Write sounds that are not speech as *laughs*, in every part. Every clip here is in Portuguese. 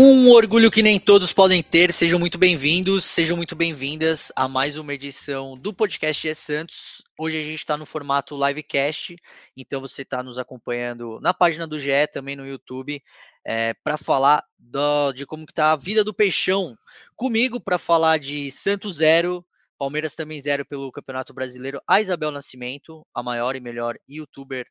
Um orgulho que nem todos podem ter. Sejam muito bem-vindos, sejam muito bem-vindas a mais uma edição do podcast GE Santos. Hoje a gente está no formato livecast, então você está nos acompanhando na página do GE, também no YouTube, é, para falar do, de como está a vida do Peixão. Comigo para falar de Santos zero, Palmeiras também zero pelo Campeonato Brasileiro, a Isabel Nascimento, a maior e melhor youtuber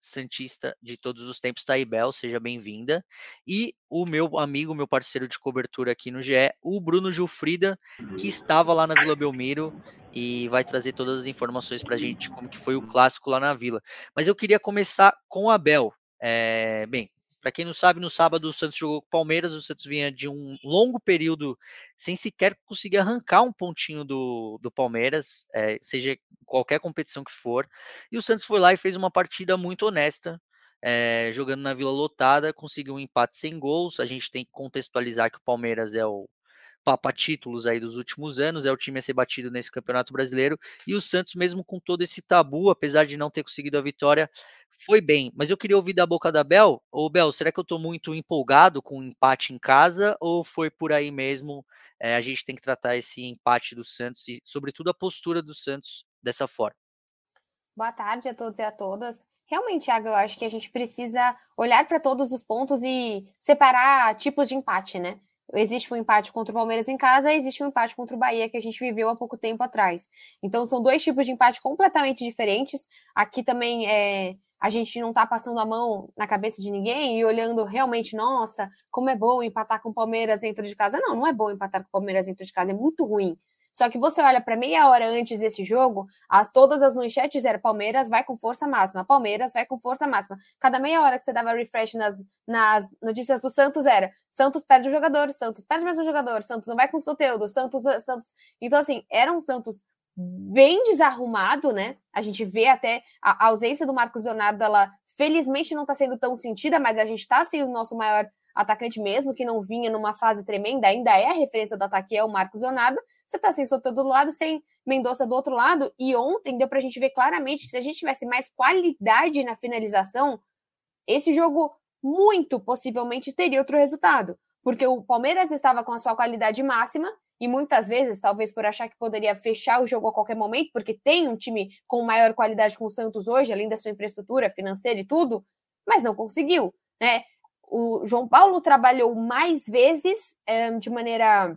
Santista de todos os tempos, Taibel, seja bem-vinda. E o meu amigo, meu parceiro de cobertura aqui no GE, o Bruno Gilfrida, que estava lá na Vila Belmiro e vai trazer todas as informações para a gente como que foi o clássico lá na Vila. Mas eu queria começar com o Abel. É, bem, para quem não sabe, no sábado o Santos jogou com o Palmeiras, o Santos vinha de um longo período sem sequer conseguir arrancar um pontinho do, do Palmeiras, é, seja qualquer competição que for. E o Santos foi lá e fez uma partida muito honesta, é, jogando na Vila Lotada, conseguiu um empate sem gols. A gente tem que contextualizar que o Palmeiras é o papa títulos aí dos últimos anos, é o time a ser batido nesse Campeonato Brasileiro, e o Santos, mesmo com todo esse tabu, apesar de não ter conseguido a vitória, foi bem. Mas eu queria ouvir da boca da Bel, ô Bel, será que eu estou muito empolgado com o um empate em casa, ou foi por aí mesmo, é, a gente tem que tratar esse empate do Santos, e sobretudo a postura do Santos dessa forma? Boa tarde a todos e a todas. Realmente, Thiago, eu acho que a gente precisa olhar para todos os pontos e separar tipos de empate, né? Existe um empate contra o Palmeiras em casa, existe um empate contra o Bahia que a gente viveu há pouco tempo atrás. Então são dois tipos de empate completamente diferentes. Aqui também é, a gente não está passando a mão na cabeça de ninguém e olhando realmente, nossa, como é bom empatar com o Palmeiras dentro de casa. Não, não é bom empatar com o Palmeiras dentro de casa, é muito ruim. Só que você olha para meia hora antes desse jogo, as, todas as manchetes eram Palmeiras vai com força máxima, Palmeiras vai com força máxima. Cada meia hora que você dava refresh nas, nas notícias do Santos era Santos perde o jogador, Santos perde mais um jogador, Santos não vai com o Soteudo, Santos, Santos. Então, assim, era um Santos bem desarrumado, né? A gente vê até a, a ausência do Marcos Leonardo, ela felizmente não está sendo tão sentida, mas a gente está sem o nosso maior atacante mesmo, que não vinha numa fase tremenda, ainda é a referência do ataque, é o Marcos Leonardo, você tá sem Soteldo do lado, sem Mendonça do outro lado. E ontem deu pra gente ver claramente que se a gente tivesse mais qualidade na finalização, esse jogo muito possivelmente teria outro resultado. Porque o Palmeiras estava com a sua qualidade máxima e muitas vezes, talvez por achar que poderia fechar o jogo a qualquer momento, porque tem um time com maior qualidade com o Santos hoje, além da sua infraestrutura financeira e tudo, mas não conseguiu, né? O João Paulo trabalhou mais vezes é, de maneira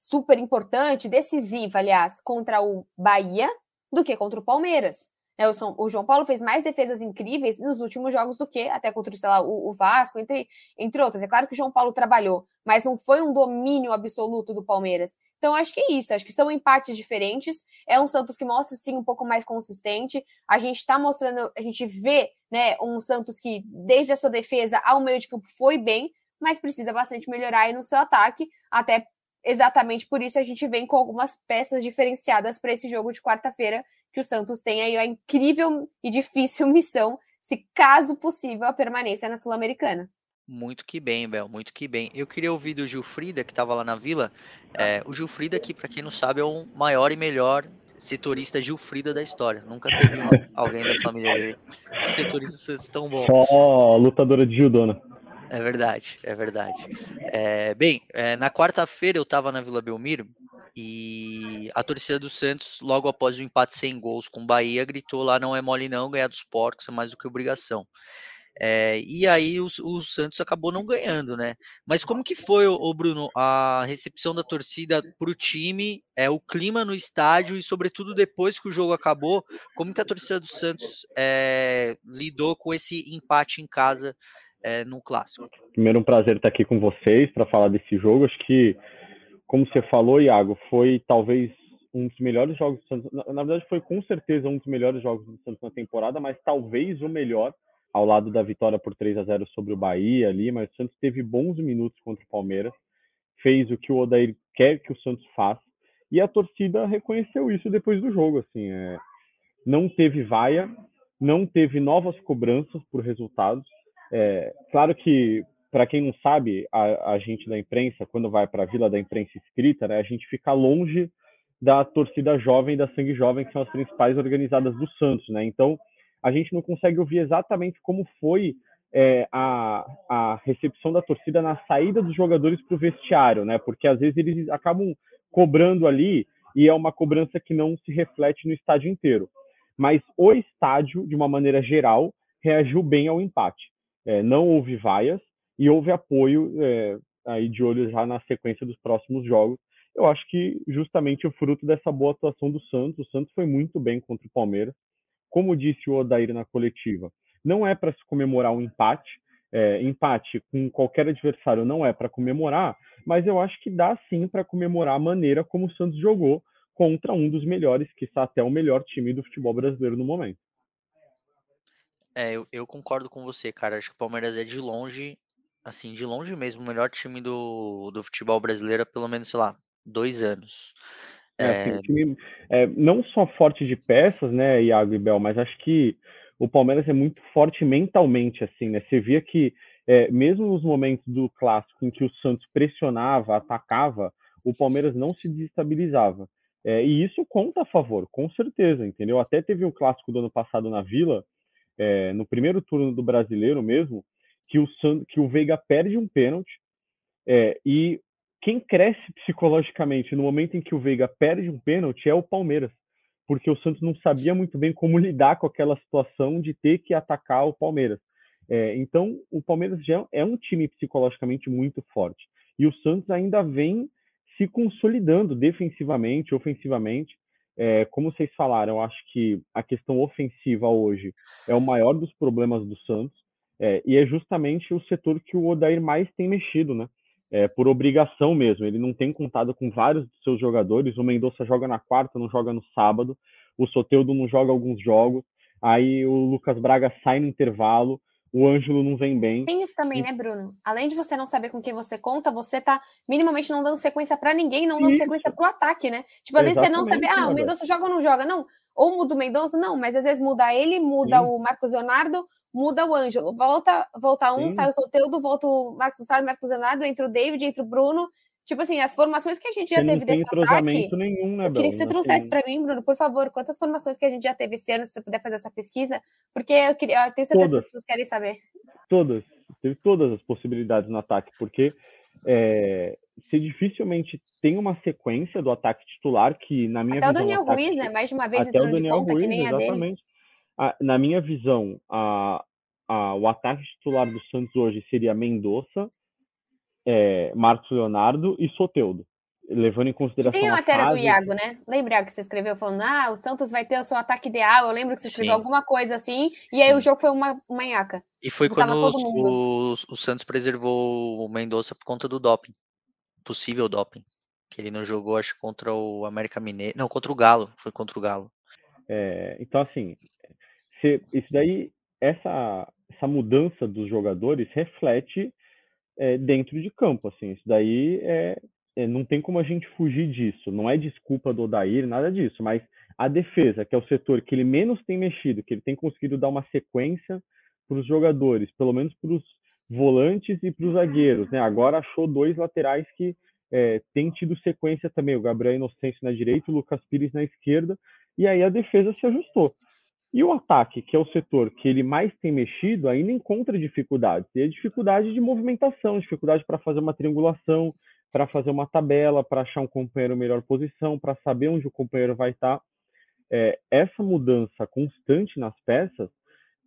super importante, decisiva, aliás, contra o Bahia do que contra o Palmeiras. É, o, João Paulo fez mais defesas incríveis nos últimos jogos do que até contra sei lá, o, o, Vasco, entre, entre outras. É claro que o João Paulo trabalhou, mas não foi um domínio absoluto do Palmeiras. Então, acho que é isso. Acho que são empates diferentes. É um Santos que mostra, sim, um pouco mais consistente. A gente está mostrando, a gente vê né, um Santos que, desde a sua defesa ao meio de campo, foi bem, mas precisa bastante melhorar aí no seu ataque, até exatamente por isso a gente vem com algumas peças diferenciadas para esse jogo de quarta-feira, que o Santos tem aí a incrível e difícil *laughs* missão, se caso possível, a permanência na Sul-Americana. Muito que bem, Bel, muito que bem. Eu queria ouvir do Gilfrida, que estava lá na vila. É, o Gilfrida, que para quem não sabe, é o maior e melhor setorista Gilfrida da história. Nunca teve *laughs* alguém da família dele que setorista tão bom. Só lutadora de judô, é verdade, é verdade. É, bem, é, na quarta-feira eu estava na Vila Belmiro e a torcida do Santos, logo após o empate sem gols com o Bahia, gritou lá: não é mole não, ganhar dos porcos é mais do que obrigação. É, e aí o, o, Santos acabou não ganhando, né? Mas como que foi, o Bruno, a recepção da torcida para o time, é, o clima no estádio e, sobretudo, depois que o jogo acabou, como que a torcida do Santos é, lidou com esse empate em casa é, no clássico. Primeiro, um prazer estar aqui com vocês para falar desse jogo. Acho que, como você falou, Iago, foi talvez um dos melhores jogos do Santos. Na, na verdade, foi com certeza um dos melhores jogos do Santos na temporada, mas talvez o melhor, ao lado da vitória por 3 a 0 sobre o Bahia ali, mas o Santos teve bons minutos contra o Palmeiras, fez o que o Odair quer que o Santos faça, e a torcida reconheceu isso depois do jogo, assim, é, não teve vaia, não teve novas cobranças por resultados, é, claro que, para quem não sabe, a, a, gente da imprensa, quando vai para a Vila da Imprensa Escrita, né, a gente fica longe da torcida jovem, da Sangue Jovem, que são as principais organizadas do Santos, né? Então, a gente não consegue ouvir exatamente como foi é, a, a recepção da torcida na saída dos jogadores para o vestiário, né? Porque às vezes eles acabam cobrando ali e é uma cobrança que não se reflete no estádio inteiro. Mas o estádio, de uma maneira geral, reagiu bem ao empate. É, não houve vaias e houve apoio é, aí de olho já na sequência dos próximos jogos. Eu acho que justamente o fruto dessa boa atuação do Santos. O Santos foi muito bem contra o Palmeiras. Como disse o Odair na coletiva, não é para se comemorar um empate. É, empate com qualquer adversário não é para comemorar, mas eu acho que dá sim para comemorar a maneira como o Santos jogou contra um dos melhores, que está até o melhor time do futebol brasileiro no momento. É, eu, eu, concordo com você, cara. Acho que o Palmeiras é de longe, assim, de longe mesmo, o melhor time do, do futebol brasileiro há pelo menos, sei lá, dois anos. É, assim, é... time, é, não só forte de peças, né, Iago e Bel, mas acho que o Palmeiras é muito forte mentalmente, assim, né? Você via que é, mesmo nos momentos do clássico em que o Santos pressionava, atacava, o Palmeiras não se desestabilizava. É, e isso conta a favor, com certeza, entendeu? Até teve o clássico do ano passado na Vila, é, no primeiro turno do brasileiro mesmo, que o, que o Veiga perde um pênalti é, e quem cresce psicologicamente no momento em que o Veiga perde um pênalti é o Palmeiras, porque o Santos não sabia muito bem como lidar com aquela situação de ter que atacar o Palmeiras. É, então, o Palmeiras já é um time psicologicamente muito forte. E o Santos ainda vem se consolidando defensivamente, ofensivamente. É, como vocês falaram, acho que a questão ofensiva hoje é o maior dos problemas do Santos, é, e é justamente o setor que o Odair mais tem mexido, né? É, por obrigação mesmo. Ele não tem contado com vários dos seus jogadores. O Mendonça joga na quarta, não joga no sábado. O Soteudo não joga alguns jogos. Aí o Lucas Braga sai no intervalo o Ângelo não vem bem. Tem isso também, né, Bruno? Além de você não saber com quem você conta, você tá minimamente não dando sequência para ninguém, não dando isso. sequência pro ataque, né? Tipo, além de você não saber, ah, o Mendonça joga ou não joga, não. Ou muda o Mendonça, não, mas às vezes muda ele, muda Sim. o Marcos Leonardo, muda o Ângelo. Volta, volta um, Sim. sai o Soteudo, volta o Marcos, sai o Marcos Leonardo, entra o David, entra o Bruno. Tipo assim, as formações que a gente já você teve desse ataque. Nenhum, né, eu queria que você trouxesse para mim, Bruno, por favor, quantas formações que a gente já teve esse ano, se você puder fazer essa pesquisa, porque eu, queria, eu tenho certeza Todas. que as pessoas querem saber. Todas, teve todas as possibilidades no ataque, porque é, se dificilmente tem uma sequência do ataque titular que, na minha Até visão. o Daniel Ruiz, né? Mais de uma vez Até o Daniel de Ruiz, exatamente. A, na minha visão, a, a, o ataque titular do Santos hoje seria Mendonça, é, Marcos Leonardo e Soteudo. Levando em consideração. Tem a matéria fase... do Iago, né? Lembra Iago, que você escreveu falando: ah, o Santos vai ter o seu ataque ideal. Eu lembro que você escreveu Sim. alguma coisa assim, Sim. e aí o jogo foi uma, uma nhaca. E foi quando o, o, Santos preservou o Mendonça por conta do doping. Possível doping. Que ele não jogou, acho, contra o América Mineiro. Não, contra o Galo. Foi contra o Galo. É, então, assim, se, isso daí, essa, essa mudança dos jogadores reflete é, dentro de campo, assim, isso daí é, é, não tem como a gente fugir disso, não é desculpa do Odair, nada disso, mas a defesa, que é o setor que ele menos tem mexido, que ele tem conseguido dar uma sequência para os jogadores, pelo menos para os volantes e para os zagueiros, né? Agora achou dois laterais que é, têm tido sequência também, o Gabriel Inocêncio na direita, o Lucas Pires na esquerda, e aí a defesa se ajustou. E o ataque, que é o setor que ele mais tem mexido, ainda encontra dificuldades. E a dificuldade de movimentação, dificuldade para fazer uma triangulação, para fazer uma tabela, para achar um companheiro melhor posição, para saber onde o companheiro vai estar. Tá. É, essa mudança constante nas peças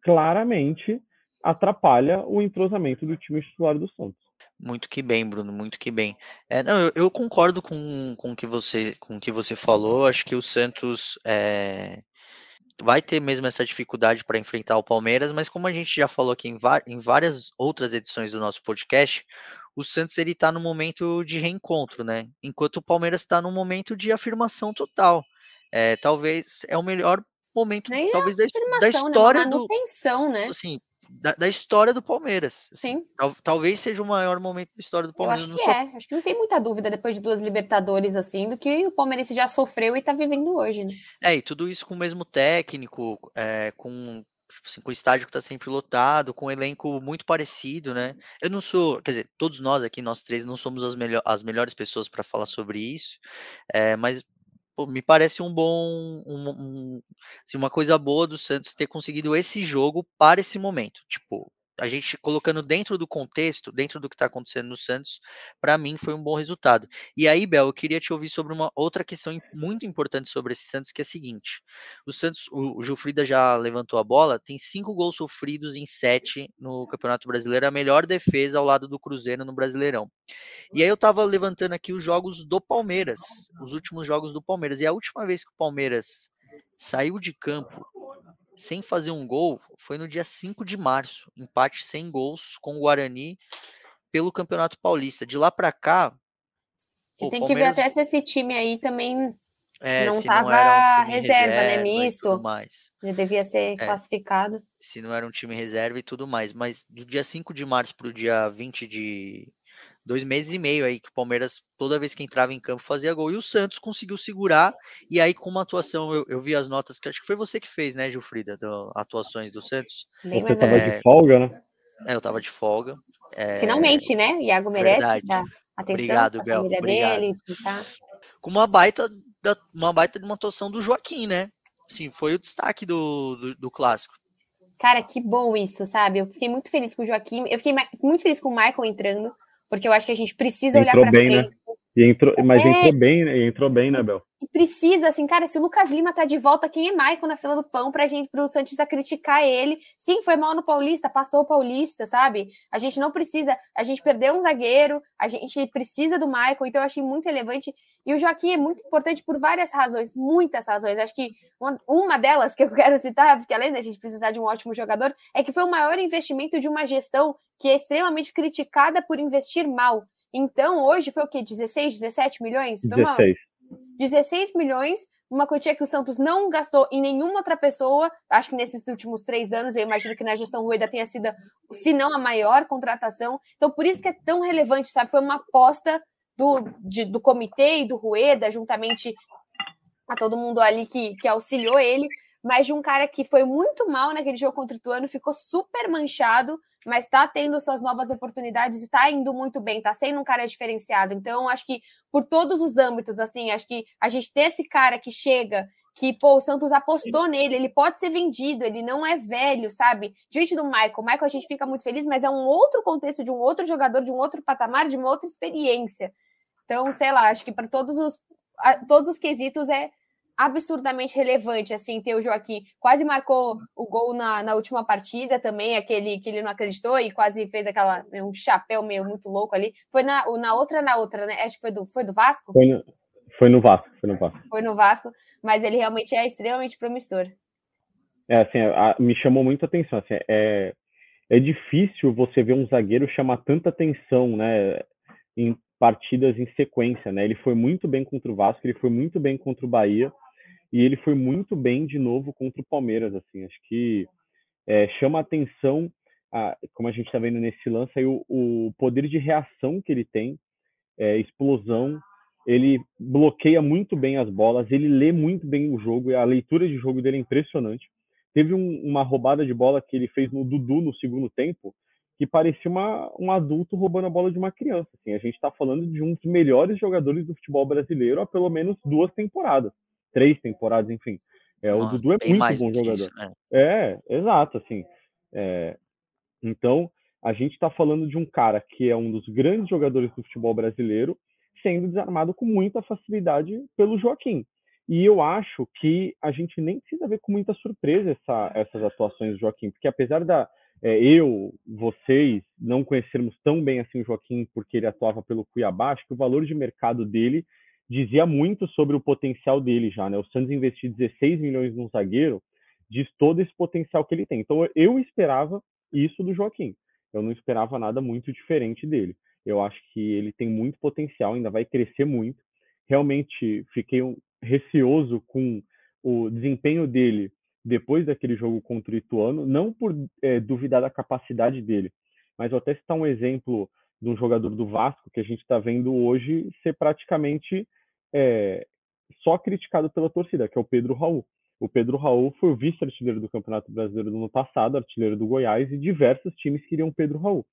claramente atrapalha o entrosamento do time titular do Santos. Muito que bem, Bruno, muito que bem. É, não, eu, eu, concordo com, com, que você, com que você falou. Acho que o Santos é, vai ter mesmo essa dificuldade para enfrentar o Palmeiras, mas como a gente já falou aqui em, em várias outras edições do nosso podcast, o Santos ele está no momento de reencontro, né? Enquanto o Palmeiras está no momento de afirmação total. É, talvez é o melhor momento, Nem talvez da, da né? história né? do, né? assim, da, da, história do Palmeiras. Assim. Sim. Tal, talvez seja o maior momento da história do Palmeiras. Eu acho que sou... é. Acho que não tem muita dúvida depois de duas Libertadores assim do que o Palmeiras já sofreu e está vivendo hoje, né? É, e tudo isso com o mesmo técnico, é, com tipo assim, com o estádio que está sempre lotado, com um elenco muito parecido, né? Eu não sou, quer dizer, todos nós aqui, nós três, não somos as, melhor, as melhores pessoas para falar sobre isso, é, mas pô, me parece um bom, um, um, assim, uma coisa boa do Santos ter conseguido esse jogo para esse momento. Tipo, a gente colocando dentro do contexto, dentro do que está acontecendo no Santos, para mim foi um bom resultado. E aí, Bel, eu queria te ouvir sobre uma outra questão muito importante sobre esse Santos, que é a seguinte: o Santos, o, Gilfrida já levantou a bola, tem cinco gols sofridos em sete no Campeonato Brasileiro, a melhor defesa ao lado do Cruzeiro no Brasileirão. E aí eu estava levantando aqui os jogos do Palmeiras, os últimos jogos do Palmeiras, e a última vez que o Palmeiras saiu de campo sem fazer um gol foi no dia 5 de março, empate sem gols com o Guarani pelo Campeonato Paulista. De lá para cá. E tem Palmeiras... que ver até se esse time aí também é, não estava um reserva, né, reserva, né? Misto. Mais. Já devia ser é, classificado. Se não era um time reserva e tudo mais. Mas do dia 5 de março para o dia 20 de, dois meses e meio aí que o Palmeiras, toda vez que entrava em campo, fazia gol. E o Santos conseguiu segurar. E aí, com uma atuação, eu, eu vi as notas que acho que foi você que fez, né, Gilfrida, do, atuações do Santos. Bem, você tava é... de folga, né? É, eu tava de folga. É... Finalmente, né? Iago merece dar atenção Obrigado, Bel. Obrigado. Dele, com uma baita, uma baita de uma atuação do Joaquim, né? Sim, foi o destaque do, do, do clássico. Cara, que bom isso, sabe? Eu fiquei muito feliz com o Joaquim. Eu fiquei muito feliz com o Michael entrando porque eu acho que a gente precisa entrou olhar para frente. Né? E entrou, mas é. entrou bem, né? Entrou bem, né, Bel? Precisa, assim, cara, se o Lucas Lima tá de volta, quem é Maicon na fila do pão pra gente, pro Santista criticar ele? Sim, foi mal no Paulista, passou o Paulista, sabe? A gente não precisa, a gente perdeu um zagueiro, a gente precisa do Maicon, então eu achei muito relevante. E o Joaquim é muito importante por várias razões, muitas razões. Acho que uma delas que eu *laughs* quero citar, porque além da gente precisar de um ótimo jogador, é que foi o maior investimento de uma gestão que é extremamente criticada por investir mal. Então, hoje foi o quê? 16, 17 milhões? Foi 16. Uma 16 milhões, uma quantia que o Santos não gastou em nenhuma outra pessoa. Acho que nesses últimos três anos, eu imagino que na gestão Rueda tenha sido, se não a maior contratação. Então, por isso que é tão relevante, sabe? Foi uma aposta do, de, do comitê e do Rueda, juntamente a todo mundo ali que, que auxiliou ele, mas de um cara que foi muito mal naquele jogo contra o Tuano, ficou super manchado, mas está tendo suas novas oportunidades e está indo muito bem, está sendo um cara diferenciado. Então, acho que por todos os âmbitos, assim, acho que a gente ter esse cara que chega, que, pô, o Santos apostou nele, ele pode ser vendido, ele não é velho, sabe? Diante do Michael, o Michael a gente fica muito feliz, mas é um outro contexto de um outro jogador, de um outro patamar, de uma outra experiência. Então, sei lá, acho que para todos os todos os quesitos é absurdamente relevante, assim, ter o Joaquim. Quase marcou o gol na, na última partida também, aquele que ele não acreditou e quase fez aquela um chapéu meio muito louco ali. Foi na, na outra, na outra, né? Acho que foi do, foi do Vasco? Foi no, foi no Vasco, foi no Vasco. Foi no Vasco, mas ele realmente é extremamente promissor. É, assim, a, me chamou muito a atenção, assim, é, é difícil você ver um zagueiro chamar tanta atenção, né, em partidas em sequência, né, ele foi muito bem contra o Vasco, ele foi muito bem contra o Bahia, e ele foi muito bem de novo contra o Palmeiras, assim, acho que é, chama atenção, a, como a gente está vendo nesse lance, aí, o, o, poder de reação que ele tem, é, explosão, ele bloqueia muito bem as bolas, ele lê muito bem o jogo, e a leitura de jogo dele é impressionante. Teve um, uma roubada de bola que ele fez no Dudu no segundo tempo, que parecia uma, um adulto roubando a bola de uma criança. Assim, a gente está falando de um dos melhores jogadores do futebol brasileiro há pelo menos duas temporadas três temporadas, enfim. É, Nossa, o Dudu é muito bom jogador. Isso, né? É, exato, assim. É, então, a gente está falando de um cara que é um dos grandes jogadores do futebol brasileiro, sendo desarmado com muita facilidade pelo Joaquim. E eu acho que a gente nem precisa ver com muita surpresa essa, essas atuações do Joaquim, porque apesar da é, eu, vocês, não conhecermos tão bem assim o Joaquim porque ele atuava pelo Cuiabá, acho que o valor de mercado dele dizia muito sobre o potencial dele já, né? O Santos investir 16 milhões num zagueiro diz todo esse potencial que ele tem. Então eu esperava isso do Joaquim. Eu não esperava nada muito diferente dele. Eu acho que ele tem muito potencial, ainda vai crescer muito. Realmente fiquei receoso com o desempenho dele depois daquele jogo contra o Ituano, não por é, duvidar da capacidade dele, mas vou até citar um exemplo de um jogador do Vasco que a gente está vendo hoje ser praticamente é, só criticado pela torcida, que é o Pedro Raul. O Pedro Raul foi o vice-artilheiro do Campeonato Brasileiro do ano passado, artilheiro do Goiás, e diversos times queriam Pedro Raul.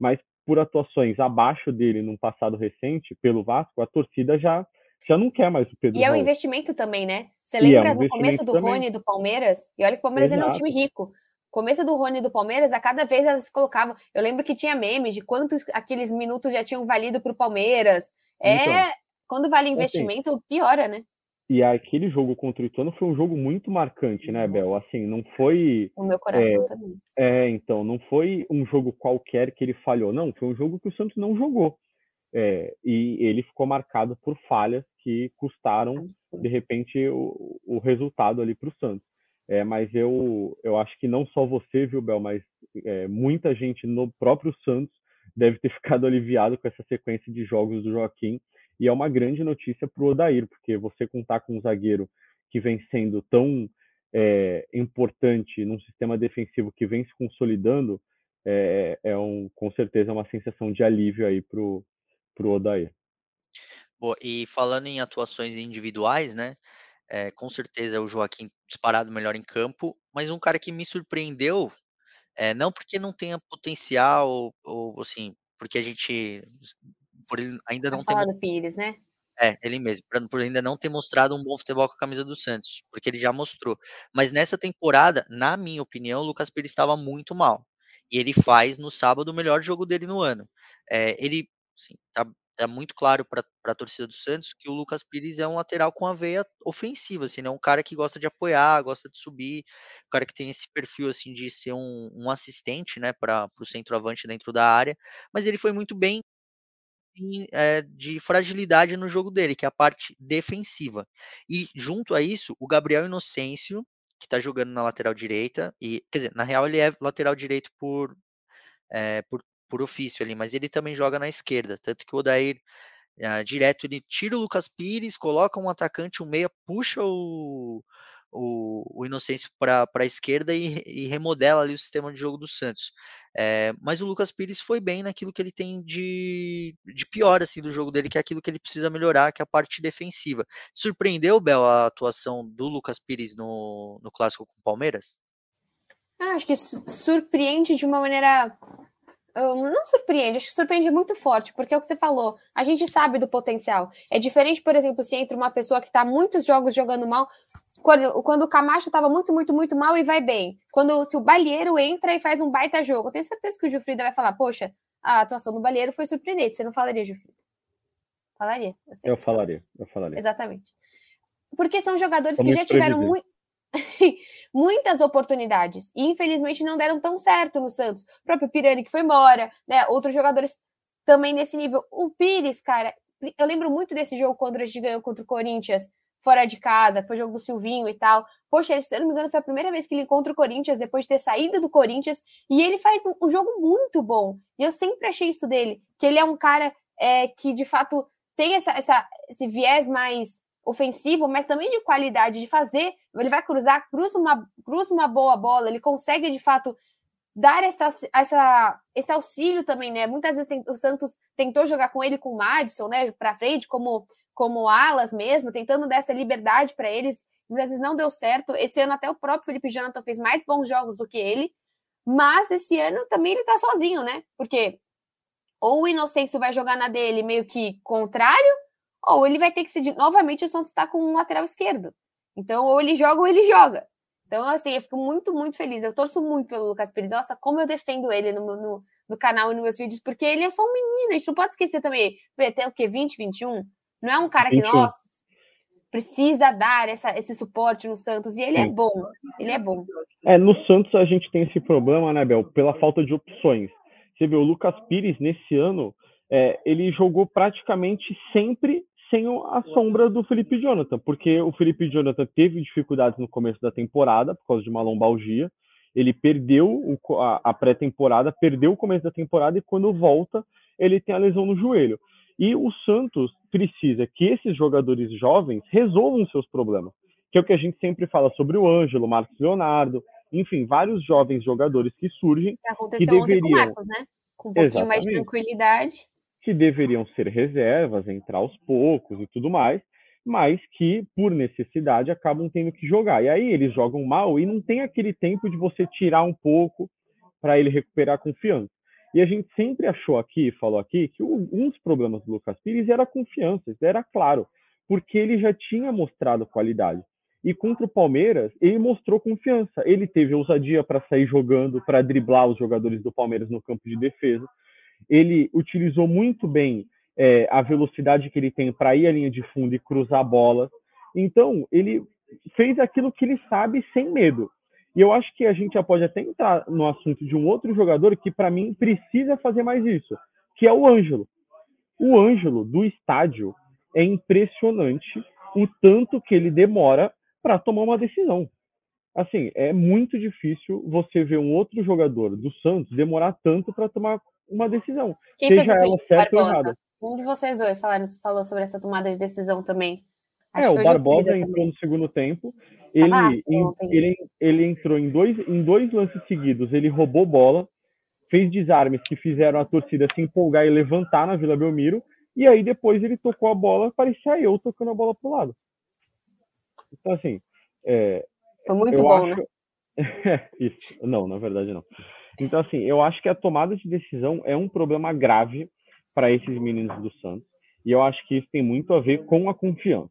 Mas por atuações abaixo dele num passado recente, pelo Vasco, a torcida já, já não quer mais o Pedro E é um investimento também, né? Você lembra é um do começo do também. Rony do Palmeiras? E olha que o Palmeiras Exato. é um time rico. Começo do Rony do Palmeiras, a cada vez elas colocavam. Eu lembro que tinha memes de quantos aqueles minutos já tinham valido para o Palmeiras. É. Então, quando vale assim, investimento, assim, piora, né? E aquele jogo contra o Ituano foi um jogo muito marcante, né, Bel? Assim, não foi. O meu coração é, também. É, então, não foi um jogo qualquer que ele falhou, não. Foi um jogo que o Santos não jogou. É, e ele ficou marcado por falhas que custaram, de repente, o, o resultado ali para o Santos. É, mas eu, eu acho que não só você, viu, Bel, mas é, muita gente no próprio Santos deve ter *laughs* ficado aliviado com essa sequência de jogos do Joaquim e é uma grande notícia para o Odair, porque você contar com um zagueiro que vem sendo tão é, importante num sistema defensivo que vem se consolidando, é, é um, com certeza uma sensação de alívio aí para o Odair. Boa, e falando em atuações individuais, né? É, com certeza é o Joaquim disparado melhor em campo, mas um cara que me surpreendeu, é, não porque não tenha potencial, ou, ou assim, porque a gente por ele ainda não. Falar do Pires, né? É, ele mesmo, por ainda não ter mostrado um bom futebol com a camisa do Santos, porque ele já mostrou. Mas nessa temporada, na minha opinião, o Lucas Pires estava muito mal. E ele faz no sábado o melhor jogo dele no ano. É, ele, assim, tá, tá muito claro para a torcida do Santos que o Lucas Pires é um lateral com a veia ofensiva, assim, é um cara que gosta de apoiar, gosta de subir, um cara que tem esse perfil assim de ser um, um assistente, né, para o centroavante dentro da área. Mas ele foi muito bem é, de fragilidade no jogo dele, que é a parte defensiva. E junto a isso, o Gabriel Inocêncio, que está jogando na lateral direita, e quer dizer, na real ele é lateral direito por, é, por, por ofício ali, mas ele também joga na esquerda, tanto que o Odair é, direto ele tira o Lucas Pires, coloca um atacante, um meia, puxa o, o, o Inocêncio para a esquerda e, e, remodela ali o sistema de jogo do Santos. É, mas o Lucas Pires foi bem naquilo que ele tem de, de pior assim do jogo dele, que é aquilo que ele precisa melhorar, que é a parte defensiva. Surpreendeu, Bel, a atuação do Lucas Pires no, no clássico com o Palmeiras? Ah, acho que surpreende de uma maneira não surpreende, acho que surpreende muito forte, porque é o que você falou, a gente sabe do potencial. É diferente, por exemplo, se entra uma pessoa que está muitos jogos jogando mal, quando, quando o Camacho estava muito, muito, muito mal e vai bem. Quando se o Balheiro entra e faz um baita jogo, eu tenho certeza que o Gilfrida vai falar, poxa, a atuação do Balheiro foi surpreendente. Você não falaria, Gilfrida? Falaria? Eu, eu falaria, eu falaria. Exatamente. Porque são jogadores que já tiveram muito *laughs* muitas oportunidades e infelizmente não deram tão certo no Santos. O próprio Pirani que foi embora, né? Outros jogadores também nesse nível. O Pires, cara, eu lembro muito desse jogo quando a gente ganhou contra o Corinthians fora de casa, foi o jogo do Silvinho e tal. Poxa, se eu não me engano, foi a primeira vez que ele encontra o Corinthians depois de ter saído do Corinthians e ele faz um, um jogo muito bom. E eu sempre achei isso dele, que ele é um cara é, que de fato tem essa, essa, esse viés mais ofensivo, mas também de qualidade, de fazer. Ele vai cruzar, cruza uma, cruza uma boa bola, ele consegue de fato dar essa, essa, esse auxílio também, né? Muitas vezes tem, o Santos tentou jogar com ele com o Madison, né, para frente, como, como alas mesmo, tentando dar essa liberdade para eles. Muitas vezes não deu certo. Esse ano até o próprio Felipe Jonathan fez mais bons jogos do que ele, mas esse ano também ele tá sozinho, né? Porque ou o Inocêncio vai jogar na dele meio que contrário, ou ele vai ter que ser novamente o Santos está com um lateral esquerdo. Então, ou ele joga ou ele joga. Então, assim, eu fico muito, muito feliz. Eu torço muito pelo Lucas Pires. Nossa, como eu defendo ele no, no, no canal e nos meus vídeos, porque ele é só um menino. A gente não pode esquecer também. Tem o quê? 20, 21? Não é um cara que, 21. nossa, precisa dar essa, esse suporte no Santos. E ele é Sim. é bom. Ele é bom. É, no Santos a gente tem esse problema, né, Bel? Pela falta de opções. Você vê, o Lucas Pires, nesse ano, é, ele jogou praticamente sempre sem a sombra do Felipe Jonathan, porque o Felipe Jonathan teve dificuldades no começo da temporada por causa de uma lombalgia. Ele perdeu a pré-temporada, perdeu o começo da temporada e quando volta, ele tem a lesão no joelho. E o Santos precisa que esses jogadores jovens resolvam seus problemas. que é o que a gente sempre fala sobre o Ângelo, Marcos Leonardo, enfim, vários jovens jogadores que surgem Que aconteceu que ontem com o deveriam- Marcos, né? Com um pouquinho mais de Exatamente. tranquilidade. Que deveriam ser reservas, entrar aos poucos e tudo mais, mas que, por necessidade, acabam tendo que jogar. E aí eles jogam mal e não tem aquele tempo de você tirar um pouco para ele recuperar a confiança. E a gente sempre achou aqui, falou aqui, que um dos problemas do Lucas Pires era a confiança, isso era claro, porque ele já tinha mostrado qualidade. E contra o Palmeiras, ele mostrou confiança. Ele teve ousadia para sair jogando, para driblar os jogadores do Palmeiras no campo de defesa ele utilizou muito bem é, a velocidade que ele tem para ir à linha de fundo e cruzar a bola. Então, ele fez aquilo que ele sabe sem medo. E eu acho que a gente já pode até entrar no assunto de um outro jogador que, para mim, precisa fazer mais isso, que é o Ângelo. O Ângelo, do estádio, é impressionante o tanto que ele demora para tomar uma decisão. Assim, é muito difícil você ver um outro jogador do Santos demorar tanto para tomar uma decisão. Quem Seja ela certa ou errada. Um de vocês dois falaram, falou sobre essa tomada de decisão também. É, que o Barbosa entrou também. no segundo tempo. Tava Ele, em- ele, ele entrou em dois, em dois lances seguidos. Ele roubou bola, fez desarmes que fizeram a torcida se empolgar e levantar na Vila Belmiro. E aí depois ele tocou a bola, parecia eu tocando a bola pro lado. Então, assim, é, Foi muito bom, acho... né? *laughs* Isso. Não, na verdade não. Então, assim, eu acho que a tomada de decisão é um problema grave para esses meninos do Santos. E eu acho que isso tem muito a ver com a confiança.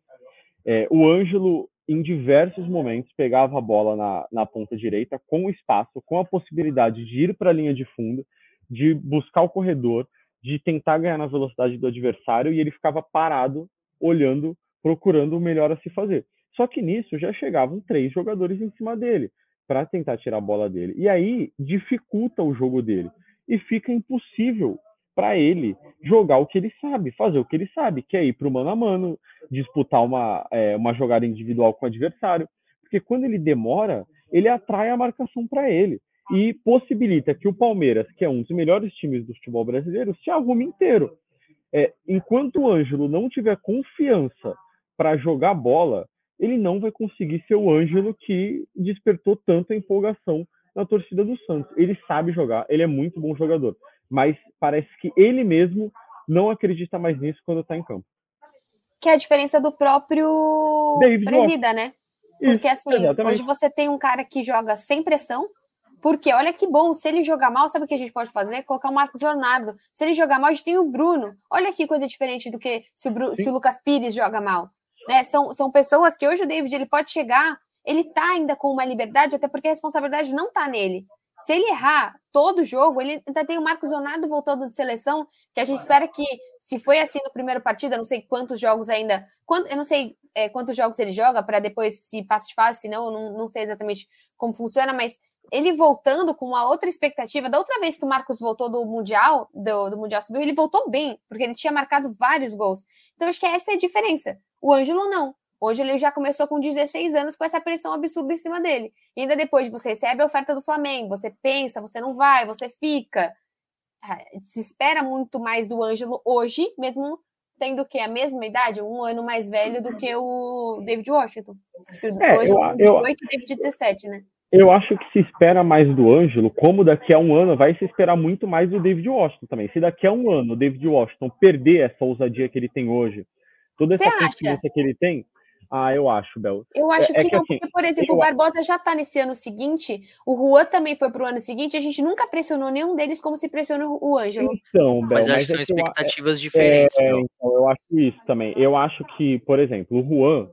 É, o Ângelo, em diversos momentos, pegava a bola na, na ponta direita com espaço, com a possibilidade de ir para a linha de fundo, de buscar o corredor, de tentar ganhar na velocidade do adversário, e ele ficava parado, olhando, procurando o melhor a se fazer. Só que nisso já chegavam três jogadores em cima dele para tentar tirar a bola dele. E aí dificulta o jogo dele e fica impossível para ele jogar o que ele sabe, fazer o que ele sabe, que é ir para o mano a mano, disputar uma, é, uma jogada individual com o adversário. Porque quando ele demora, ele atrai a marcação para ele e possibilita que o Palmeiras, que é um dos melhores times do futebol brasileiro, se arrume inteiro. É, enquanto o Ângelo não tiver confiança para jogar bola, ele não vai conseguir ser o Ângelo que despertou tanta empolgação na torcida do Santos. Ele sabe jogar, ele é muito bom jogador, mas parece que ele mesmo não acredita mais nisso quando está em campo. Que é a diferença do próprio David presida, né? Porque assim, exatamente. hoje você tem um cara que joga sem pressão, porque olha que bom, se ele jogar mal, sabe o que a gente pode fazer? Colocar o Marcos Leonardo. Se ele jogar mal, a gente tem o Bruno. Olha que coisa diferente do que se o, Bru- se o Lucas Pires joga mal. Né? São, são pessoas que hoje o David ele pode chegar, ele tá ainda com uma liberdade, até porque a responsabilidade não tá nele. Se ele errar todo jogo, ele ainda tem o Marcos Leonardo voltando de seleção, que a gente espera que, se foi assim no primeiro partido, eu não sei quantos jogos ainda, quant- eu não sei é, quantos jogos ele joga para depois se passa de fase, se não, não, não sei exatamente como funciona, mas ele voltando com uma outra expectativa, da outra vez que o Marcos voltou do Mundial, do, do Mundial Subiu, ele voltou bem, porque ele tinha marcado vários gols. Então, acho que essa é a diferença. O Ângelo não. Hoje ele já começou com 16 anos com essa pressão absurda em cima dele. E ainda depois você recebe a oferta do Flamengo, você pensa, você não vai, você fica. Ah, Se espera muito mais do Ângelo hoje, mesmo tendo que a mesma idade, um ano mais velho do que o David Washington. É, hoje eu- o eu- 18 e o David 17, né? Eu acho que se espera mais do Ângelo, como daqui a um ano vai se esperar muito mais do David Washington também. Se daqui a um ano o David Washington perder essa ousadia que ele tem hoje, toda essa Você acha? confiança que ele tem, ah, eu acho, Bel. Eu acho É- é que, que não, assim, porque, por exemplo, o Barbosa já tá nesse ano seguinte, o Juan também foi pro ano seguinte, a gente nunca pressionou nenhum deles como se pressionou o Ângelo. Então, Bel, Mas mas, acho que são é que eu, expectativas diferentes, é, Bel. então, eu acho isso também. Eu acho que, por exemplo, o Juan,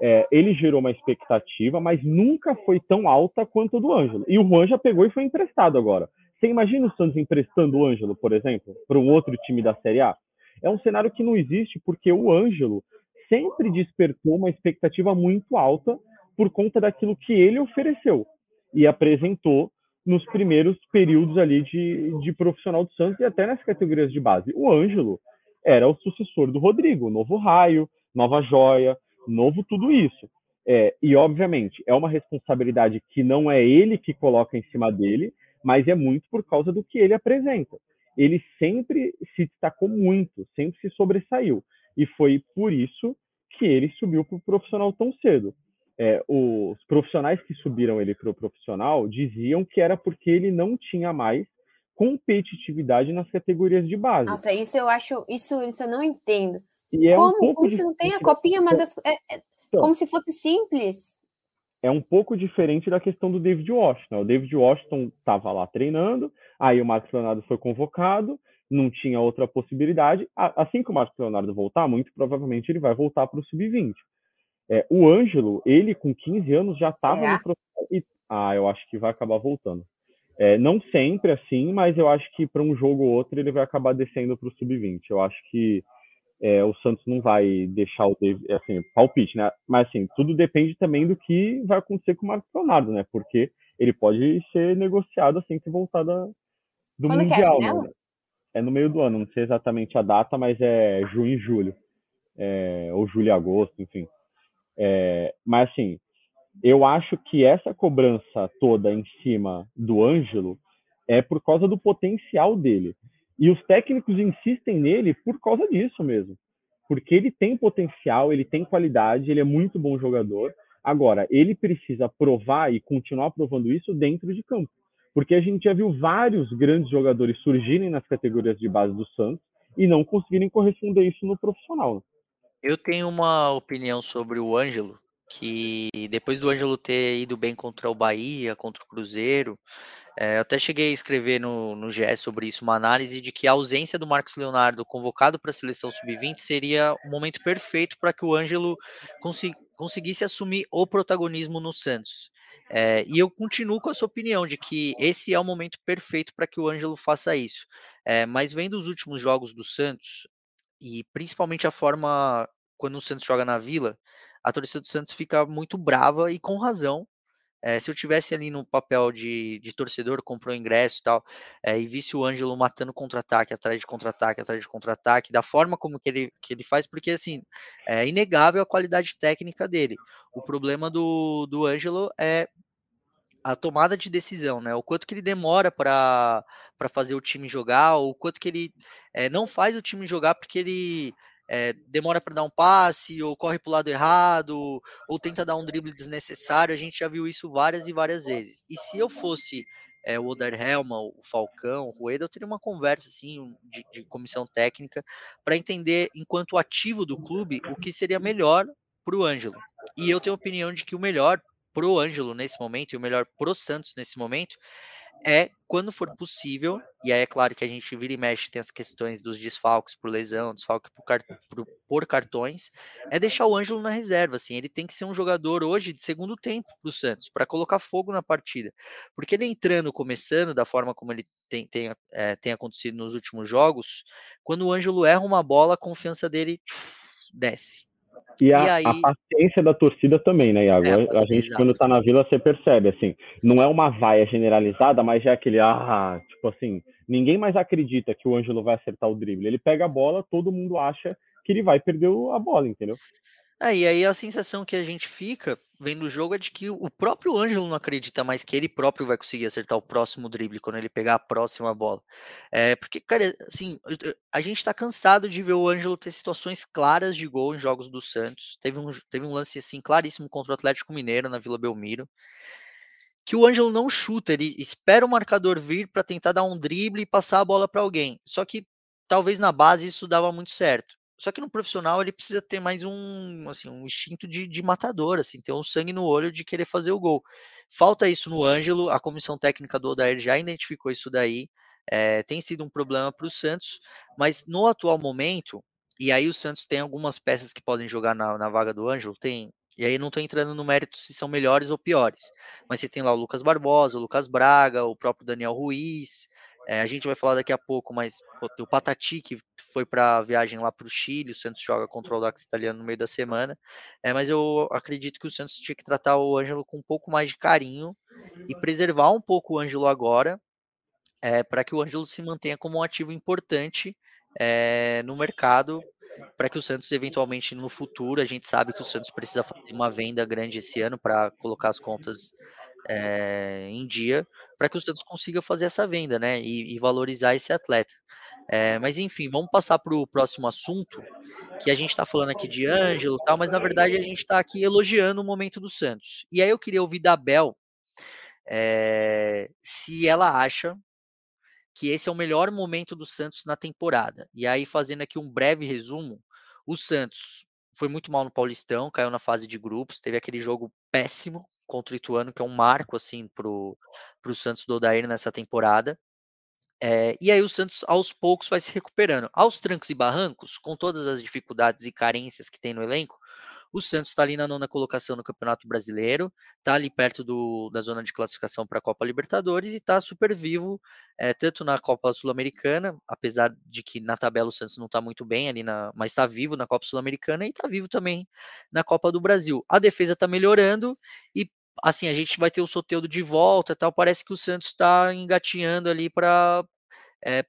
é, ele gerou uma expectativa, mas nunca foi tão alta quanto a do Ângelo. E o Juan já pegou e foi emprestado agora. Você imagina o Santos emprestando o Ângelo, por exemplo, para um outro time da Série A? É um cenário que não existe porque o Ângelo sempre despertou uma expectativa muito alta por conta daquilo que ele ofereceu e apresentou nos primeiros períodos ali de, de profissional do Santos e até nas categorias de base. O Ângelo era o sucessor do Rodrigo, novo raio, nova joia, novo tudo isso. É, e, obviamente, é uma responsabilidade que não é ele que coloca em cima dele, mas é muito por causa do que ele apresenta. Ele sempre se destacou muito, sempre se sobressaiu. E foi por isso que ele subiu para o profissional tão cedo. é, os profissionais que subiram ele para o profissional diziam que era porque ele não tinha mais competitividade nas categorias de base. Nossa, isso eu acho, isso, isso eu não entendo. E é como, um pouco como você não tem a copinha, mas das, é, é, então, como se fosse simples. É um pouco diferente da questão do David Washington. O David Washington estava lá treinando, aí o Marcos Leonardo foi convocado, não tinha outra possibilidade. Assim que o Marcos Leonardo voltar, muito provavelmente ele vai voltar para o sub-20. É, o Ângelo, ele com 15 anos já estava no profissional. E, ah, eu acho que vai acabar voltando. É, não sempre assim, mas eu acho que para um jogo ou outro ele vai acabar descendo para o sub-20. Eu acho que é, o Santos não vai deixar o David, assim, palpite, né? Mas assim, tudo depende também do que vai acontecer com o Marcos Leonardo, né? Porque ele pode ser negociado assim que voltar da, do Quando Mundial. Que é, né? é no meio do ano, não sei exatamente a data, mas é junho e julho. É, ou julho e agosto, enfim. É, mas assim, eu acho que essa cobrança toda em cima do Ângelo é por causa do potencial dele. E os técnicos insistem nele por causa disso mesmo. Porque ele tem potencial, ele tem qualidade, ele é muito bom jogador. Agora, ele precisa provar e continuar provando isso dentro de campo. Porque a gente já viu vários grandes jogadores surgirem nas categorias de base do Santos e não conseguirem corresponder isso no profissional. Eu tenho uma opinião sobre o Ângelo, que depois do Ângelo ter ido bem contra o Bahia, contra o Cruzeiro, é, eu até cheguei a escrever no, no GE sobre isso, uma análise de que a ausência do Marcos Leonardo convocado para a seleção sub-20 seria o momento perfeito para que o Ângelo consi conseguisse assumir o protagonismo no Santos. É, e eu continuo com a sua opinião de que esse é o momento perfeito para que o Ângelo faça isso. É, mas vendo os últimos jogos do Santos, e principalmente a forma quando o Santos joga na Vila, a torcida do Santos fica muito brava e com razão. É, se eu tivesse ali no papel de, de torcedor, comprou ingresso e tal, é, e visse o Ângelo matando contra-ataque, atrás de contra-ataque, atrás de contra-ataque, da forma como que ele, que ele faz, porque assim, é inegável a qualidade técnica dele. O problema do, do Ângelo é a tomada de decisão, né? O quanto que ele demora para fazer o time jogar, o quanto que ele é, não faz o time jogar porque ele é, demora para dar um passe, ou corre para o lado errado, ou tenta dar um drible desnecessário. A gente já viu isso várias e várias vezes. E se eu fosse é, o Oder Helma, o Falcão, o Rueda, eu teria uma conversa assim de, de comissão técnica para entender, enquanto ativo do clube, o que seria melhor para o Ângelo. E eu tenho a opinião de que o melhor pro Ângelo nesse momento e o melhor pro Santos nesse momento é quando for possível, e aí é claro que a gente vira e mexe, tem as questões dos desfalques por lesão, desfalque por, por, por cartões, é deixar o Ângelo na reserva, assim, ele tem que ser um jogador hoje de segundo tempo para o Santos, para colocar fogo na partida, porque ele entrando, começando da forma como ele tem, tem, é, tem acontecido nos últimos jogos, quando o Ângelo erra uma bola, a confiança dele desce, e a, e aí... a, paciência da torcida também, né, Iago? É, a gente, exato. quando tá na vila, você percebe, assim, não é uma vaia generalizada, mas é aquele, ah, tipo assim, ninguém mais acredita que o Ângelo vai acertar o drible. Ele pega a bola, todo mundo acha que ele vai perder a bola, entendeu? É, e aí a sensação que a gente fica vendo o jogo é de que o próprio Ângelo não acredita mais que ele próprio vai conseguir acertar o próximo drible quando ele pegar a próxima bola. É, porque, cara, assim, a gente tá cansado de ver o Ângelo ter situações claras de gol em jogos do Santos. Teve um, teve um lance, assim, claríssimo contra o Atlético Mineiro na Vila Belmiro. Que o Ângelo não chuta, ele espera o marcador vir para tentar dar um drible e passar a bola para alguém. Só que talvez na base isso dava muito certo. Só que no profissional ele precisa ter mais um, assim, um instinto de, de matador, assim, ter um sangue no olho de querer fazer o gol. Falta isso no Ângelo, a comissão técnica do Odair já identificou isso daí. É, tem sido um problema para o Santos, mas no atual momento, e aí o Santos tem algumas peças que podem jogar na, na vaga do Ângelo, tem. E aí não estou entrando no mérito se são melhores ou piores. Mas você tem lá o Lucas Barbosa, o Lucas Braga, o próprio Daniel Ruiz, é, a gente vai falar daqui a pouco, mas pô, o Patati, que foi para a viagem lá para o Chile, o Santos joga contra o Dax italiano no meio da semana. É, mas eu acredito que o Santos tinha que tratar o Ângelo com um pouco mais de carinho e preservar um pouco o Ângelo agora, é, para que o Ângelo se mantenha como um ativo importante é, no mercado, para que o Santos eventualmente no futuro, a gente sabe que o Santos precisa fazer uma venda grande esse ano para colocar as contas é, em dia para que o Santos consiga fazer essa venda, né? E, e valorizar esse atleta. É, mas enfim, vamos passar para o próximo assunto, que a gente está falando aqui de Ângelo tal, mas na verdade a gente está aqui elogiando o momento do Santos. E aí eu queria ouvir da Bel é, se ela acha que esse é o melhor momento do Santos na temporada. E aí, fazendo aqui um breve resumo, o Santos foi muito mal no Paulistão, caiu na fase de grupos, teve aquele jogo péssimo contra o Ituano, que é um marco assim pro, pro Santos do Odair nessa temporada. É, e aí o Santos aos poucos vai se recuperando. Aos trancos e barrancos, com todas as dificuldades e carências que tem no elenco, o Santos está ali na nona colocação no Campeonato Brasileiro, está ali perto do, da zona de classificação para a Copa Libertadores e está super vivo, é, tanto na Copa Sul-Americana, apesar de que na tabela o Santos não está muito bem ali, na, mas está vivo na Copa Sul-Americana e está vivo também na Copa do Brasil. A defesa está melhorando e assim, a gente vai ter o Soteudo de volta tal. Parece que o Santos está engatinhando ali para é,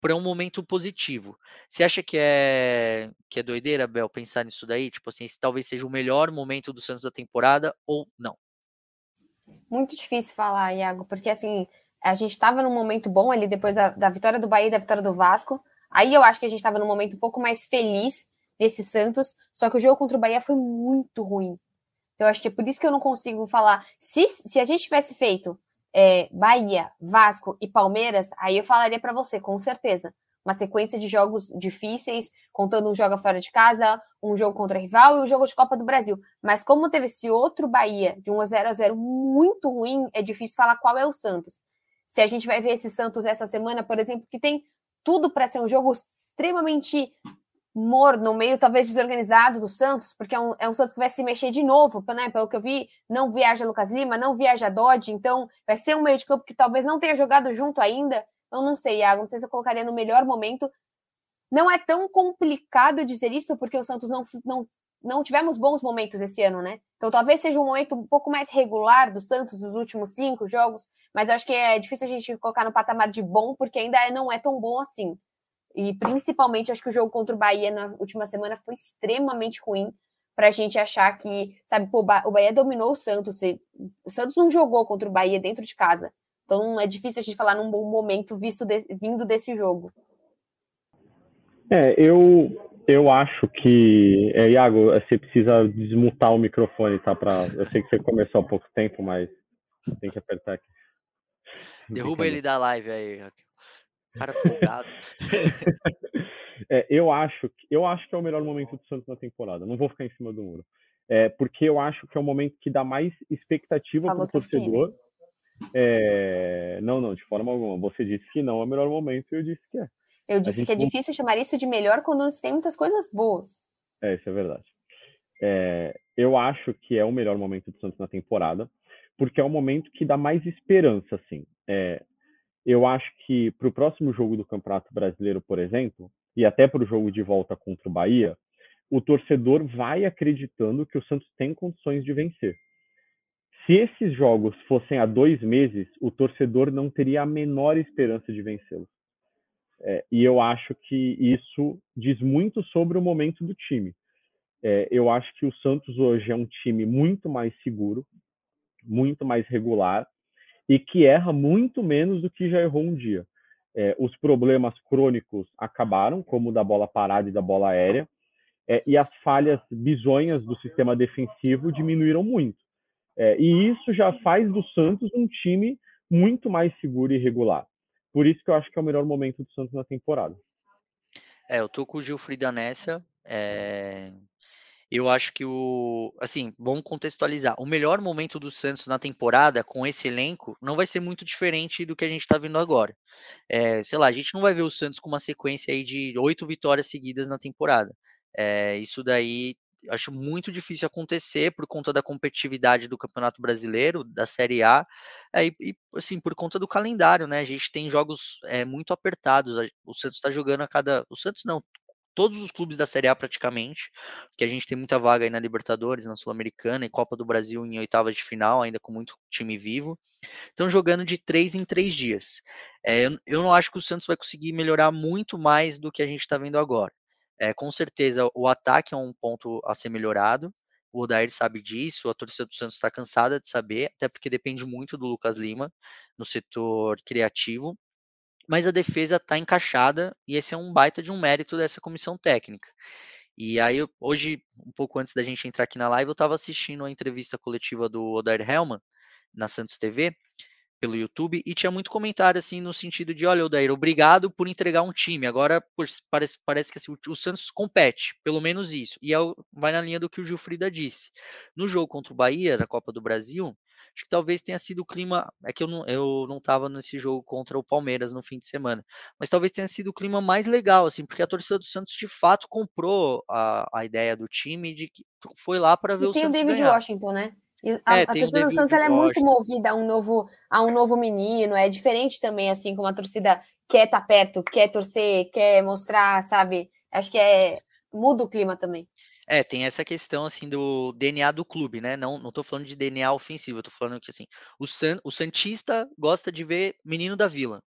para um momento positivo. Você acha que é que é doideira, Bel, pensar nisso daí? Tipo assim, esse talvez seja o melhor momento do Santos da temporada ou não? Muito difícil falar, Iago, porque assim, a gente estava num momento bom ali depois da, da vitória do Bahia e da vitória do Vasco. Aí eu acho que a gente estava num momento um pouco mais feliz desse Santos, só que o jogo contra o Bahia foi muito ruim. Eu acho que é por isso que eu não consigo falar. Se, se a gente tivesse feito é, Bahia, Vasco e Palmeiras, aí eu falaria para você, com certeza. Uma sequência de jogos difíceis, contando um jogo fora de casa, um jogo contra rival e um jogo de Copa do Brasil. Mas como teve esse outro Bahia de 1 a 0 a 0 muito ruim, é difícil falar qual é o Santos. Se a gente vai ver esse Santos essa semana, por exemplo, que tem tudo para ser um jogo extremamente morno, meio talvez desorganizado do Santos, porque é um, é um Santos que vai se mexer de novo, né? Pelo que eu vi, não viaja Lucas Lima, não viaja Dodge, então vai ser um meio de campo que talvez não tenha jogado junto ainda. Eu não sei, Iago, não sei se eu colocaria no melhor momento. Não é tão complicado dizer isso, porque o Santos não, não, não tivemos bons momentos esse ano, né? Então talvez seja um momento um pouco mais regular do Santos nos últimos cinco jogos, mas acho que é difícil a gente colocar no patamar de bom, porque ainda não é tão bom assim. E principalmente acho que o jogo contra o Bahia na última semana foi extremamente ruim para a gente achar que, sabe, pô, o Bahia dominou o Santos. O Santos não jogou contra o Bahia dentro de casa. Então é difícil a gente falar num bom momento visto de, vindo desse jogo. É, eu eu acho que é, Iago, você precisa desmutar o microfone, tá? Pra, eu sei que você começou há pouco tempo, mas tem que apertar aqui. Derruba ele da live aí. Cara folgado. *laughs* é, eu, acho, eu acho que é o melhor momento do Santos na temporada. Não vou ficar em cima do muro. É, porque eu acho que é o momento que dá mais expectativa para o torcedor. É... Não, não, de forma alguma. Você disse que não é o melhor momento e eu disse que é. Eu disse que é não... difícil chamar isso de melhor quando tem muitas coisas boas. É, isso é verdade. É, eu acho que é o melhor momento do Santos na temporada, porque é o momento que dá mais esperança, assim. É, eu acho que para o próximo jogo do Campeonato Brasileiro, por exemplo, e até para o jogo de volta contra o Bahia, o torcedor vai acreditando que o Santos tem condições de vencer. Se esses jogos fossem há dois meses, o torcedor não teria a menor esperança de vencê-los. É, e eu acho que isso diz muito sobre o momento do time. É, eu acho que o Santos hoje é um time muito mais seguro, muito mais regular, e que erra muito menos do que já errou um dia. É, os problemas crônicos acabaram, como o da bola parada e da bola aérea, é, e as falhas bizonhas do sistema defensivo diminuíram muito. É, e isso já faz do Santos um time muito mais seguro e regular. Por isso que eu acho que é o melhor momento do Santos na temporada. É, eu tô com o Gilfrida nessa. É, eu acho que o. Assim, vamos contextualizar. O melhor momento do Santos na temporada, com esse elenco, não vai ser muito diferente do que a gente está vendo agora. É, sei lá, a gente não vai ver o Santos com uma sequência aí de oito vitórias seguidas na temporada. É, isso daí acho muito difícil acontecer por conta da competitividade do Campeonato Brasileiro, da Série A, é, e, assim, por conta do calendário, né? A gente tem jogos é, muito apertados. O Santos está jogando a cada. O Santos não, todos os clubes da Série A praticamente, que a gente tem muita vaga aí na Libertadores, na Sul-Americana e Copa do Brasil em oitavas de final, ainda com muito time vivo. Estão jogando de três em três dias. É, eu, eu, não acho que o Santos vai conseguir melhorar muito mais do que a gente está vendo agora. É, com certeza o ataque é um ponto a ser melhorado. O Odair sabe disso, a torcida do Santos está cansada de saber, até porque depende muito do Lucas Lima no setor criativo mas a defesa está encaixada e esse é um baita de um mérito dessa comissão técnica. E aí, hoje, um pouco antes da gente entrar aqui na live, eu estava assistindo a entrevista coletiva do Odair Helman na Santos TV, pelo YouTube e tinha muito comentário assim no sentido de, olha, Odair, obrigado por entregar um time. Agora parece, parece que assim, o, o, Santos compete, pelo menos isso. E é, vai na linha do que o Gilfrida disse. No jogo contra o Bahia, da Copa do Brasil, acho que talvez tenha sido o clima. É que eu não, eu não tava nesse jogo contra o Palmeiras no fim de semana, mas talvez tenha sido o clima mais legal, assim, porque a torcida do Santos de fato comprou a, a ideia do time de que foi lá para ver e o tem Santos. Tem o David ganhar. Washington, né? A, é, a torcida do Santos é muito movida a um novo a um novo menino, é diferente também, assim, como a torcida quer estar tá perto, quer torcer, quer mostrar, sabe? Acho que é muda o clima também. É, tem essa questão assim do DNA do clube, né? Não, não tô falando de DNA ofensivo, eu tô falando que assim, o, San, o Santista gosta de ver menino da vila.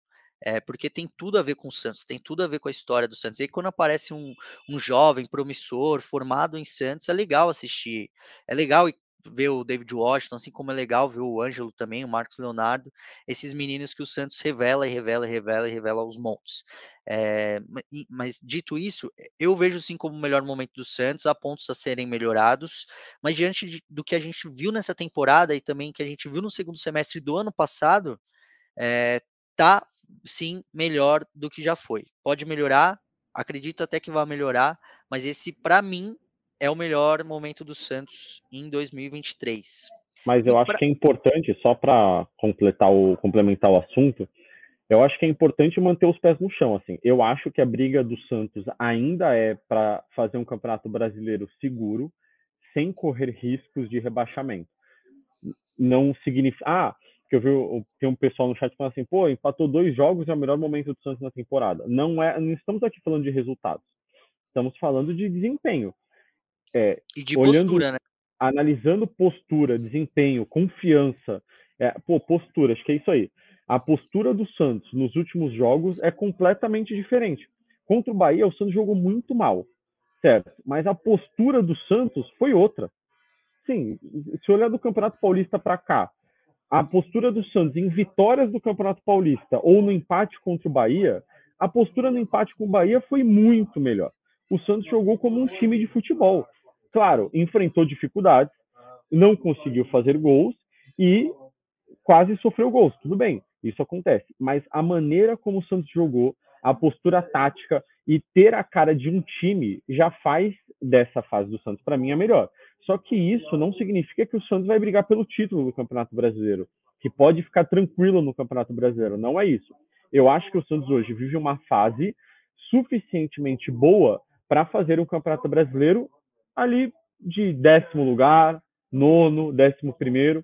É, porque tem tudo a ver com o Santos, tem tudo a ver com a história do Santos. E aí, quando aparece um, um jovem promissor, formado em Santos, é legal assistir. É legal ver o David Washington, assim como é legal ver o Ângelo também, o Marcos Leonardo, esses meninos que o Santos revela e revela e revela e revela aos montes. É, mas dito isso, eu vejo sim como o melhor momento do Santos, há pontos a serem melhorados, mas diante de, do que a gente viu nessa temporada e também que a gente viu no segundo semestre do ano passado, é, tá sim melhor do que já foi. Pode melhorar, acredito até que vai melhorar, mas esse para mim é o melhor momento do Santos em 2023. Mas eu acho que é importante, só para completar o complementar o assunto, eu acho que é importante manter os pés no chão. Assim, eu acho que a briga do Santos ainda é para fazer um campeonato brasileiro seguro, sem correr riscos de rebaixamento. Não significa. Ah, que eu vi tem um pessoal no chat falando assim, pô, empatou dois jogos é o melhor momento do Santos na temporada. Não é, não estamos aqui falando de resultados. Estamos falando de desempenho. É, e de olhando, postura, né? Analisando postura, desempenho, confiança. É, pô, postura, acho que é isso aí. A postura do Santos nos últimos jogos é completamente diferente. Contra o Bahia, o Santos jogou muito mal, certo? Mas a postura do Santos foi outra. Sim, se olhar do Campeonato Paulista para cá, a postura do Santos em vitórias do Campeonato Paulista ou no empate contra o Bahia, a postura no empate com o Bahia foi muito melhor. O Santos jogou como um time de futebol claro, enfrentou dificuldades, não conseguiu fazer gols e quase sofreu gols. Tudo bem, isso acontece. Mas a maneira como o Santos jogou, a postura tática e ter a cara de um time já faz dessa fase do Santos, para mim, a melhor. Só que isso não significa que o Santos vai brigar pelo título do Campeonato Brasileiro, que pode ficar tranquilo no Campeonato Brasileiro. Não é isso. Eu acho que o Santos hoje vive uma fase suficientemente boa para fazer um Campeonato Brasileiro ali de décimo lugar, nono, décimo primeiro,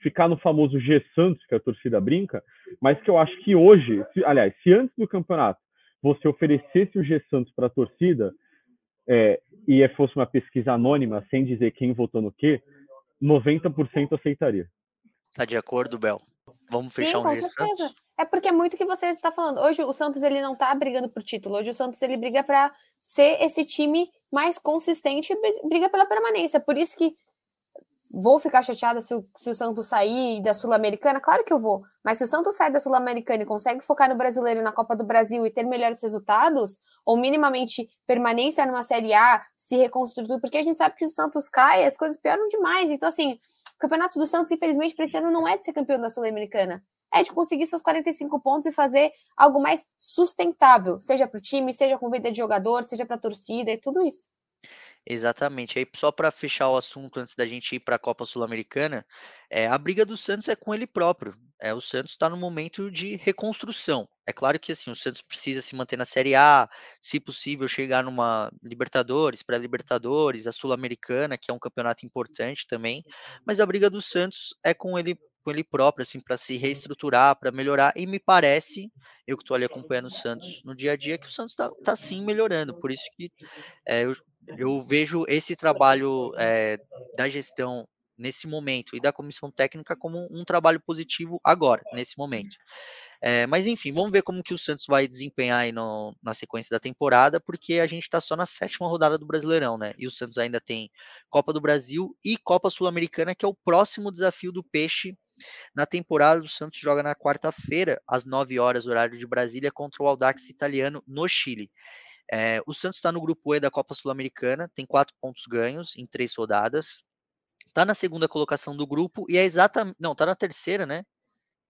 ficar no famoso G Santos, que a torcida brinca, mas que eu acho que hoje, se, aliás, se antes do campeonato você oferecesse o G Santos para a torcida é, e fosse uma pesquisa anônima, sem dizer quem votou no quê, 90% aceitaria. Tá de acordo, Bel? Vamos fechar Sim, um G Santos? É porque é muito que você está falando. Hoje o Santos ele não está brigando por título. Hoje o Santos ele briga para ser esse time mais consistente e briga pela permanência. Por isso que vou ficar chateada se o, se o Santos sair da Sul-Americana? Claro que eu vou. Mas se o Santos sai da Sul-Americana e consegue focar no brasileiro na Copa do Brasil e ter melhores resultados, ou minimamente permanência numa Série A, se reconstruir, porque a gente sabe que se o Santos cai, as coisas pioram demais. Então, assim, o campeonato do Santos, infelizmente, para esse ano não é de ser campeão da Sul-Americana é de conseguir seus 45 pontos e fazer algo mais sustentável, seja para o time, seja com vida de jogador, seja para a torcida e tudo isso. Exatamente. Aí só para fechar o assunto antes da gente ir para a Copa Sul-Americana, é, a briga do Santos é com ele próprio. É, o Santos está no momento de reconstrução. É claro que assim o Santos precisa se manter na Série A, se possível chegar numa Libertadores, pré-Libertadores, a Sul-Americana, que é um campeonato importante também. Mas a briga do Santos é com ele com ele próprio, assim, para se reestruturar, para melhorar. E me parece, eu que estou ali acompanhando o Santos no dia a dia, que o Santos está tá sim melhorando. Por isso que é, eu, eu vejo esse trabalho é, da gestão nesse momento e da comissão técnica como um trabalho positivo agora, nesse momento. É, mas enfim, vamos ver como que o Santos vai desempenhar aí no, na sequência da temporada, porque a gente está só na sétima rodada do Brasileirão, né? E o Santos ainda tem Copa do Brasil e Copa Sul-Americana, que é o próximo desafio do Peixe Na temporada, o Santos joga na quarta-feira, às 9 horas, horário de Brasília, contra o Audax italiano no Chile. É, o Santos está no grupo E da Copa Sul-Americana, tem quatro pontos ganhos em três rodadas. Está na segunda colocação do grupo e é exatamente. Não, está na terceira, né?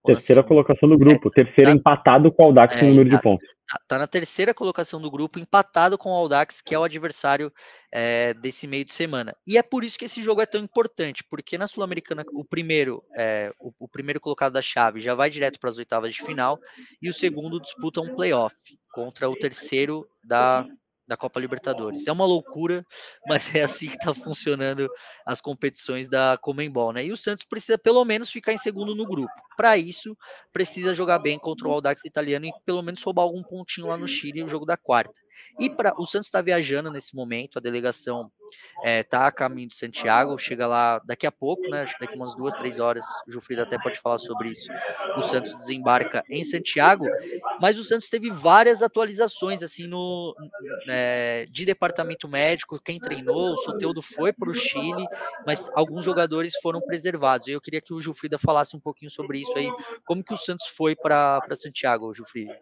Terceira colocação do grupo. É, Terceira tá, empatado com o Audax é, no número tá, de pontos. Tá, tá, na terceira colocação do grupo, empatado com o Audax, que é o adversário é, desse meio de semana. E é por isso que esse jogo é tão importante, porque na Sul-Americana o primeiro, é, o, o, primeiro colocado da chave já vai direto para as oitavas de final e o segundo disputa um playoff contra o terceiro da, da Copa Libertadores. É uma loucura, *laughs* mas é assim que está funcionando as competições da Comembol, né? E o Santos precisa pelo menos ficar em segundo no grupo. Para isso, precisa jogar bem contra o Audax italiano e pelo menos roubar algum pontinho lá no Chile, o jogo da quarta. E para o Santos está viajando nesse momento, a delegação está eh, a caminho de Santiago, chega lá daqui a pouco, né? Acho que daqui umas duas, três horas, o Jufrida até pode falar sobre isso. O Santos desembarca em Santiago, mas o Santos teve várias atualizações assim no é, de departamento médico, quem treinou, o Soteudo foi para o Chile, mas alguns jogadores foram preservados. Eu queria que o Jufrida falasse um pouquinho sobre isso aí, como que o Santos foi para Santiago, Jufrida.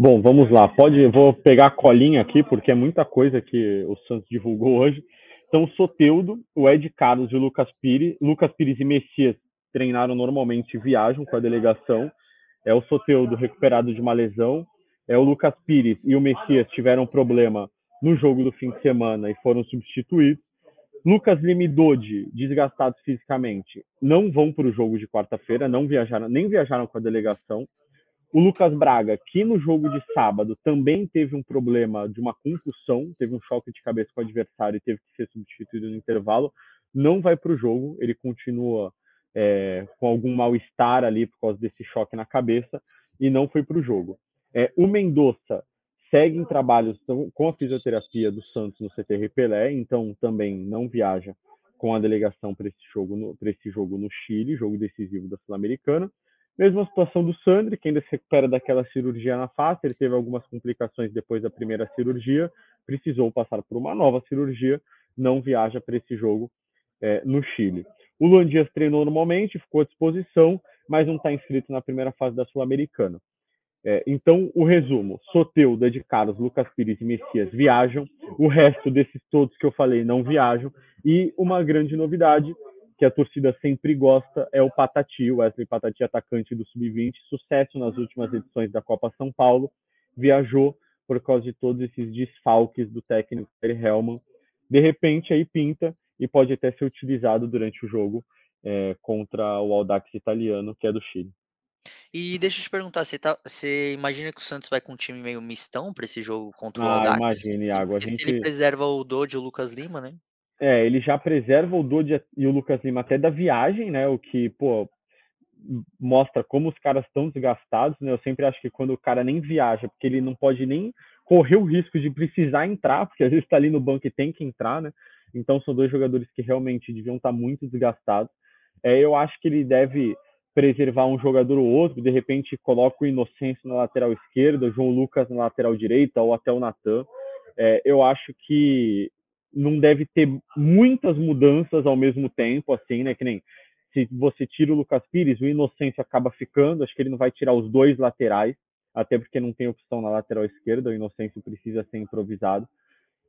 Bom, vamos lá. Pode, vou pegar a colinha aqui porque é muita coisa que o Santos divulgou hoje. Então, Soteudo, o Ed Carlos e o Lucas Pires, Lucas Pires e Messias treinaram normalmente e viajam com a delegação. É o Soteudo recuperado de uma lesão. É o Lucas Pires e o Messias tiveram problema no jogo do fim de semana e foram substituídos. Lucas Lima e Dodi, desgastados fisicamente, não vão para o jogo de quarta-feira, não viajaram, nem viajaram com a delegação. O Lucas Braga, que no jogo de sábado também teve um problema de uma concussão, teve um choque de cabeça com o adversário e teve que ser substituído no intervalo, não vai para o jogo, ele continua é, com algum mal-estar ali por causa desse choque na cabeça e não foi para o jogo. É, o Mendonça segue em trabalhos com a fisioterapia do Santos no CTR Pelé, então também não viaja com a delegação para esse esse jogo no Chile, jogo decisivo da Sul-Americana. Mesma situação do Sandri, que ainda se recupera daquela cirurgia na face, ele teve algumas complicações depois da primeira cirurgia, precisou passar por uma nova cirurgia, não viaja para esse jogo é, no Chile. O Luan Dias treinou normalmente, ficou à disposição, mas não está inscrito na primeira fase da Sul-Americana. É, então, o resumo: Soteudo, de Carlos, Lucas Pires e Messias viajam, o resto desses todos que eu falei não viajam, e uma grande novidade que a torcida sempre gosta é o Patati, o Wesley Patati, atacante do Sub-20, sucesso nas últimas edições da Copa São Paulo, viajou por causa de todos esses desfalques do técnico Perry Hellman. De repente, aí pinta e pode até ser utilizado durante o jogo é, contra o Audax italiano, que é do Chile. E deixa eu te perguntar, você, tá, você imagina que o Santos vai com um time meio mistão para esse jogo contra o ah, Audax? Imagine, Iago. A gente... ele preserva o Dodge e o Lucas Lima, né? É, ele já preserva o Dodi e o Lucas Lima até da viagem, né? O que, pô, mostra como os caras estão desgastados, né? Eu sempre acho que quando o cara nem viaja, porque ele não pode nem correr o risco de precisar entrar, porque *laughs* às vezes está ali no banco e tem que entrar, né? Então são dois jogadores que realmente deviam estar tá muito desgastados. É, eu acho que ele deve preservar um jogador ou outro, de repente coloca o Inocêncio na lateral esquerda, o João Lucas na lateral direita ou até o Natan. É, eu acho que não deve ter muitas mudanças ao mesmo tempo, assim, né? Que nem se você tira o Lucas Pires, o Inocêncio acaba ficando, acho que ele não vai tirar os dois laterais, até porque não tem opção na lateral esquerda, o Inocêncio precisa ser improvisado.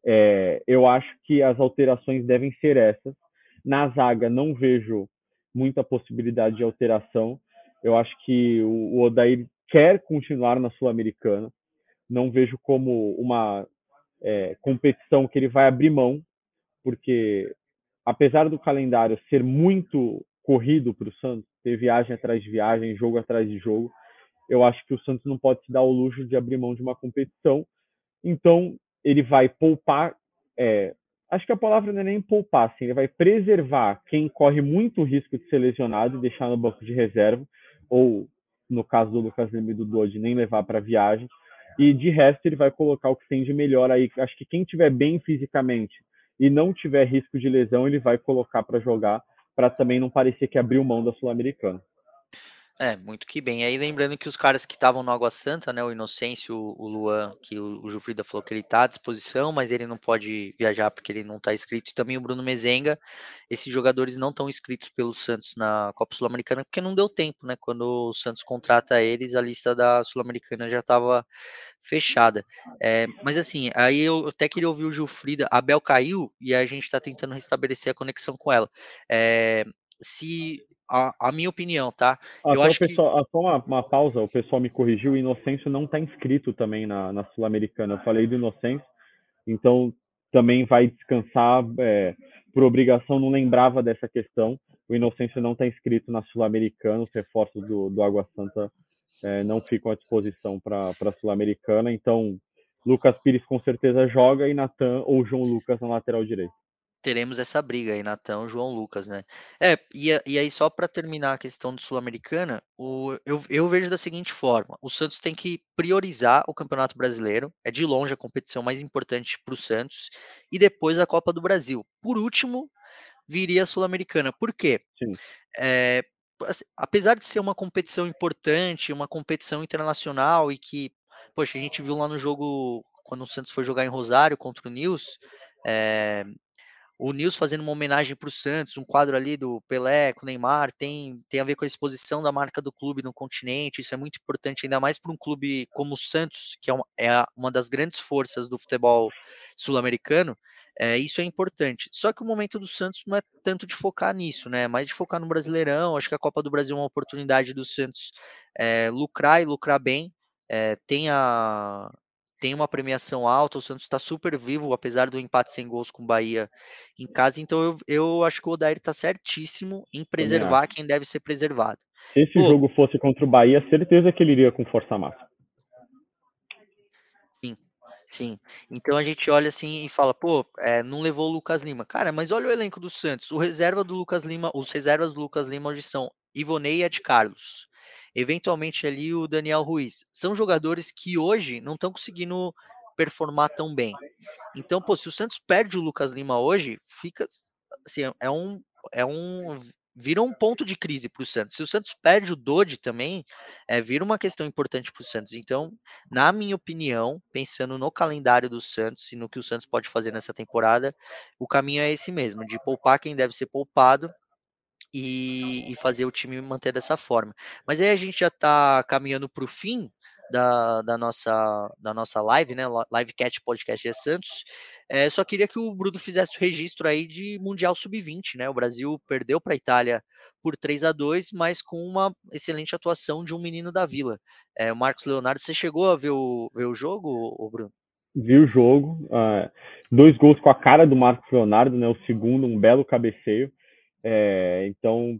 É, eu acho que as alterações devem ser essas. Na zaga, não vejo muita possibilidade de alteração. Eu acho que o Odair quer continuar na Sul-Americana. Não vejo como uma é, competição que ele vai abrir mão, porque apesar do calendário ser muito corrido para o Santos, ter viagem atrás de viagem, jogo atrás de jogo, eu acho que o Santos não pode se dar o luxo de abrir mão de uma competição. Então, ele vai poupar. É, acho que a palavra não é nem poupar, assim, ele vai preservar quem corre muito risco de ser lesionado e deixar no banco de reserva, ou no caso do Lucas Lima e do Dodge, nem levar para viagem e de resto, ele vai colocar o que tem de melhor aí. Acho que quem tiver bem fisicamente e não tiver risco de lesão, ele vai colocar para jogar, para também não parecer que abriu mão da Sul-Americana. É, muito que bem. Aí lembrando que os caras que estavam no Água Santa, né, o Inocêncio, o Luan, que o, o Jufrida falou que ele está à disposição, mas ele não pode viajar porque ele não está inscrito, e também o Bruno Mezenga, esses jogadores não estão inscritos pelo Santos na Copa Sul-Americana porque não deu tempo, né? Quando o Santos contrata eles, a lista da Sul-Americana já estava fechada. É, mas assim, aí eu até queria ouvir o Jufrida, a Bel caiu e a gente está tentando restabelecer a conexão com ela. É, se a, a minha opinião, tá? Ah, eu acho pessoal, que... Ah, só uma, uma, pausa, o pessoal me corrigiu, o Inocêncio não está inscrito também na, na Sul-Americana. Eu falei do Inocêncio, então também vai descansar é, por obrigação, não lembrava dessa questão. O Inocêncio não está inscrito na Sul-Americana, os reforços do, do Água Santa é, não ficam à disposição para a Sul-Americana, então Lucas Pires com certeza joga e Natan ou João Lucas na lateral direito teremos essa briga aí, Natão, João Lucas, né? É, e, e aí só para terminar a questão do Sul-Americana, eu, eu vejo da seguinte forma: o Santos tem que priorizar o Campeonato Brasileiro, é de longe a competição mais importante para o Santos, e depois a Copa do Brasil. Por último, viria a Sul-Americana. Por quê? É, apesar de ser uma competição importante, uma competição internacional e que, poxa, a gente viu lá no jogo quando o Santos foi jogar em Rosário contra o Nils, é, o Nils fazendo uma homenagem para o Santos, um quadro ali do Pelé com o Neymar, tem, tem a ver com a exposição da marca do clube no continente, isso é muito importante, ainda mais para um clube como o Santos, que é uma, é uma das grandes forças do futebol sul-americano, é, isso é importante. Só que o momento do Santos não é tanto de focar nisso, né? É mais de focar no Brasileirão, acho que a Copa do Brasil é uma oportunidade do Santos é, lucrar e lucrar bem, é, tem a, tem uma premiação alta, o Santos está super vivo, apesar do empate sem gols com o Bahia em casa, então eu, eu acho que o Odair está certíssimo em preservar quem deve ser preservado. Se esse Pô, jogo fosse contra o Bahia, certeza que ele iria com força máxima. Sim, sim. Então a gente olha assim e fala, pô, é, não levou o Lucas Lima. Cara, mas olha o elenco do Santos. O reserva do Lucas Lima, os reservas do Lucas Lima hoje são Ivonei e Ed Carlos eventualmente ali o Daniel Ruiz. São jogadores que hoje não estão conseguindo performar tão bem. Então, pô, se o Santos perde o Lucas Lima hoje, fica assim, é um é um vira um ponto de crise para o Santos. Se o Santos perde o Dodi também, é, vira uma questão importante para o Santos. Então, na minha opinião, pensando no calendário do Santos e no que o Santos pode fazer nessa temporada, o caminho é esse mesmo, de poupar quem deve ser poupado e, e, fazer o time manter dessa forma. Mas aí a gente já está caminhando para o fim da, da, nossa, da nossa live, né? Livecast Podcast de Santos. É, só queria que o Bruno fizesse o registro aí de Mundial Sub-20, né? O Brasil perdeu para a Itália por 3 a 2 mas com uma excelente atuação de um menino da Vila. É, o Marcos Leonardo, você chegou a ver o, ver o jogo, o Bruno? Vi o jogo, uh, dois gols com a cara do Marcos Leonardo, né? O segundo, um belo cabeceio. É, então,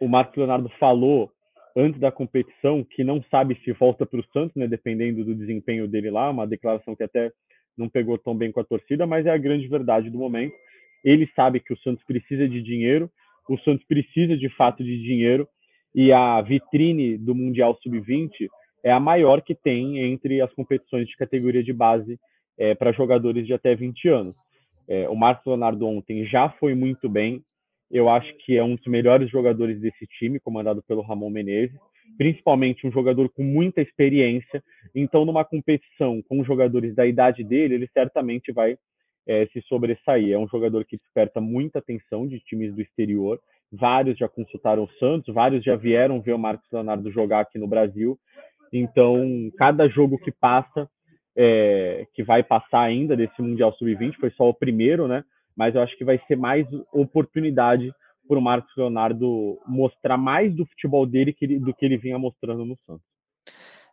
o Marcos Leonardo falou antes da competição que não sabe se volta para o Santos, né, dependendo do desempenho dele lá, uma declaração que até não pegou tão bem com a torcida, mas é a grande verdade do momento. Ele sabe que o Santos precisa de dinheiro, o Santos precisa de fato de dinheiro e a vitrine do Mundial Sub-20 é a maior que tem entre as competições de categoria de base é, para jogadores de até 20 anos. É, o Marcos Leonardo ontem já foi muito bem, eu acho que é um dos melhores jogadores desse time, comandado pelo Ramon Menezes, principalmente um jogador com muita experiência. Então, numa competição com jogadores da idade dele, ele certamente vai é, se sobressair. É um jogador que desperta muita atenção de times do exterior. Vários já consultaram o Santos, vários já vieram ver o Marcos Leonardo jogar aqui no Brasil. Então, cada jogo que passa, é, que vai passar ainda desse Mundial Sub-20, foi só o primeiro, né? Mas eu acho que vai ser mais oportunidade para o Marcos Leonardo mostrar mais do futebol dele do que ele vinha mostrando no Santos.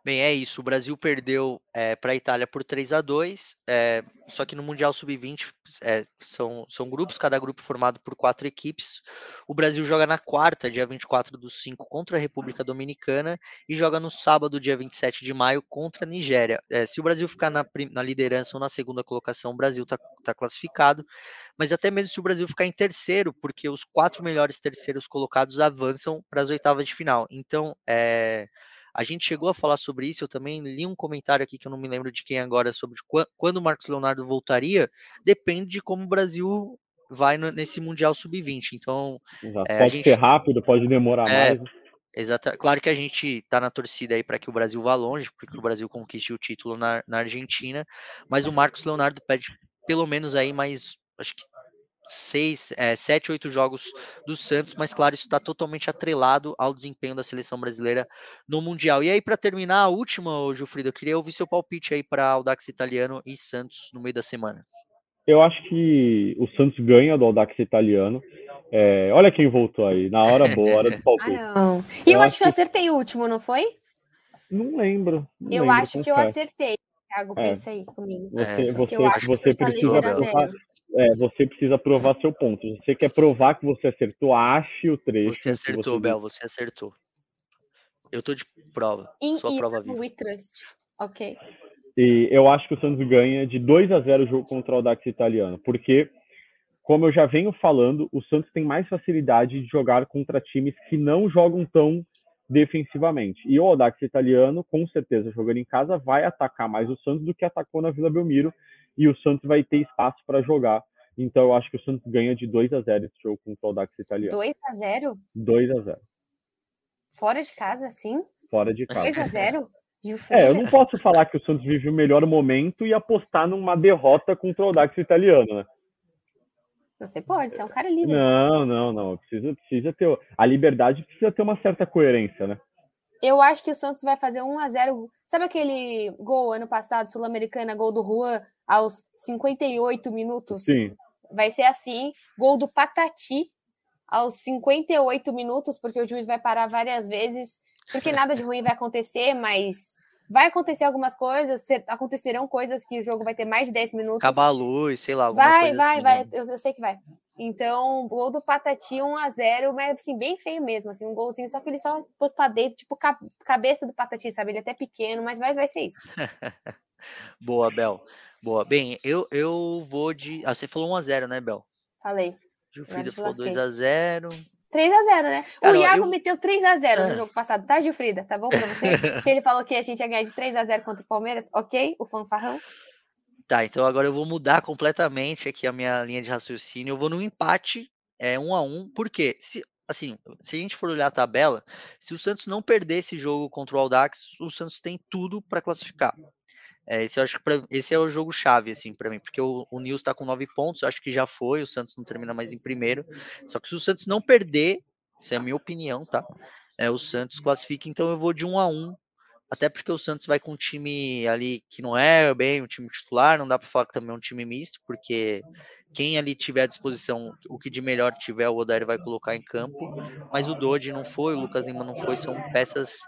Bem, é isso. O Brasil perdeu é, para a Itália por 3 a 2 é, só que no Mundial Sub-20 é, são, são grupos, cada grupo formado por quatro equipes. O Brasil joga na quarta, dia 24 do 5, contra a República Dominicana e joga no sábado, dia 27 de maio, contra a Nigéria. Se o Brasil ficar na, na, liderança ou na segunda colocação, o Brasil está tá classificado, mas até mesmo se o Brasil ficar em terceiro, porque os quatro melhores terceiros colocados avançam para as oitavas de final. Então, é a gente chegou a falar sobre isso, eu também li um comentário aqui que eu não me lembro de quem agora, sobre quando o Marcos Leonardo voltaria, depende de como o Brasil vai nesse Mundial Sub-20. Então, é, pode gente, ser rápido, pode demorar é, mais. Exata. Claro que a gente tá na torcida aí para que o Brasil vá longe, porque o Brasil conquiste o título na, na Argentina, mas o Marcos Leonardo pede pelo menos aí mais, acho que seis, é, sete, oito jogos do Santos, mas claro, isso está totalmente atrelado ao desempenho da seleção brasileira no Mundial. E aí, para terminar, a última, Gilfrido, eu queria ouvir seu palpite aí para Audax Italiano e Santos no meio da semana. Eu acho que o Santos ganha do Audax Italiano. É, olha quem voltou aí, na hora boa, hora do *laughs* palpite. Ah, não. E eu, eu acho que eu acertei o último, não foi? Não lembro. Não eu lembro, acho que eu acertei. Thiago, é. pensa aí comigo. Você, você, você precisa provar, é, você precisa provar seu ponto. Você quer provar que você acertou, ache o trecho. Você acertou, você Bel, você acertou. Eu tô de prova. In, sua prova viva. We trust. Ok. E eu acho que o Santos ganha de 2 a 0 o jogo contra o Audax italiano, porque como eu já venho falando, o Santos tem mais facilidade de jogar contra times que não jogam tão defensivamente. E o Audax italiano, com certeza, jogando em casa, vai atacar mais o Santos do que atacou na Vila Belmiro, e o Santos vai ter espaço para jogar. Então eu acho que o Santos ganha de 2 a 0 esse jogo contra o Audax italiano. 2 a 0? 2 a 0. Fora de casa, sim? Fora de casa. 2 a 0? *laughs* É, eu não posso falar que o Santos vive o melhor momento e apostar numa derrota contra o Audax italiano, né? Você pode, você é um cara livre. Não, não, não. Precisa, precisa ter. A liberdade precisa ter uma certa coerência, né? Eu acho que o Santos vai fazer 1 a 0 Sabe aquele gol ano passado, Sul-Americana, gol do Juan, aos 58 minutos? Sim. Vai ser assim: gol do Patati aos 58 minutos, porque o juiz vai parar várias vezes, porque nada de ruim vai acontecer, mas Vai acontecer algumas coisas, acontecerão coisas que o jogo vai ter mais de 10 minutos. Acabar a luz, sei lá. Vai, vai, assim, vai. Né? Eu, eu, sei que vai. Então, gol do Patati 1x0, mas assim, bem feio mesmo, assim, um golzinho, só que ele só pôs pra dentro, tipo cabeça do Patati, sabe? Ele é até pequeno, mas vai, vai ser isso. *laughs* Boa, Bel. Boa. Bem, eu, eu vou de. Ah, você falou 1x0, né, Bel? Falei. Gilfrida falou 2x0. 3x0, né? Cara, o Iago eu... meteu 3x0 é. no jogo passado, tá, Gilfrida? Tá bom pra você? que *laughs* ele falou que a gente ia ganhar de 3x0 contra o Palmeiras, ok? O fanfarrão. Tá, então agora eu vou mudar completamente aqui a minha linha de raciocínio. Eu vou no empate, é um a um, porque se assim, se a gente for olhar a tabela, se o Santos não perder esse jogo contra o Aldax, o Santos tem tudo para classificar. É, esse, eu acho que pra, esse é o jogo chave, assim, para mim, porque o, o Nils está com nove pontos, acho que já foi, o Santos não termina mais em primeiro. Só que se o Santos não perder, isso é a minha opinião, tá? É, o Santos classifica, então eu vou de um a um, até porque o Santos vai com um time ali que não é bem um time titular, não dá para falar que também é um time misto, porque quem ali tiver à disposição, o que de melhor tiver, o Odair vai colocar em campo, mas o Dodi não foi, o Lucas Lima não foi, são peças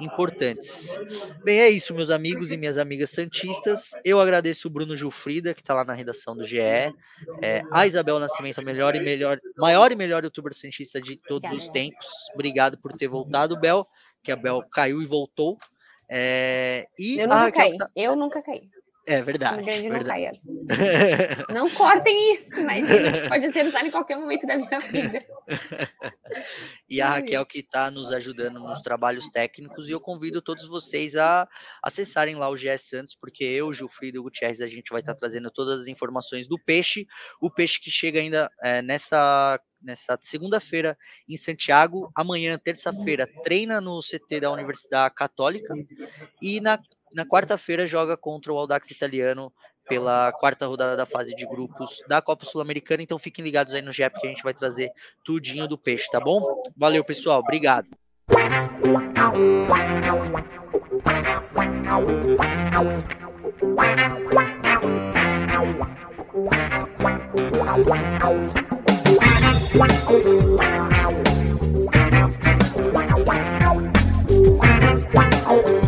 importantes. Bem, é isso, meus amigos e minhas amigas santistas. Eu agradeço o Bruno Gilfrida, que está lá na redação do GE, é, a Isabel Nascimento, a melhor e melhor, maior e melhor youtuber santista de todos os tempos. Obrigado por ter voltado, Bel, que a Bel caiu e voltou. É, e eu nunca caí, tá... eu nunca caí. É verdade. verdade. Não, *laughs* não cortem isso, mas pode ser usado em qualquer momento da minha vida. *laughs* e a Raquel que está nos ajudando nos trabalhos técnicos, e eu convido todos vocês a acessarem lá o GS Santos, porque eu, Gilfrido e Gutierrez, a gente vai estar tá trazendo todas as informações do peixe, o peixe que chega ainda é, nessa nessa segunda-feira em Santiago. Amanhã, terça-feira, treina no CT da Universidade Católica. E na na quarta-feira joga contra o Audax Italiano pela quarta rodada da fase de grupos da Copa Sul-Americana. Então fiquem ligados aí no GEP que a gente vai trazer tudinho do peixe, tá bom? Valeu, pessoal. Obrigado. Wow.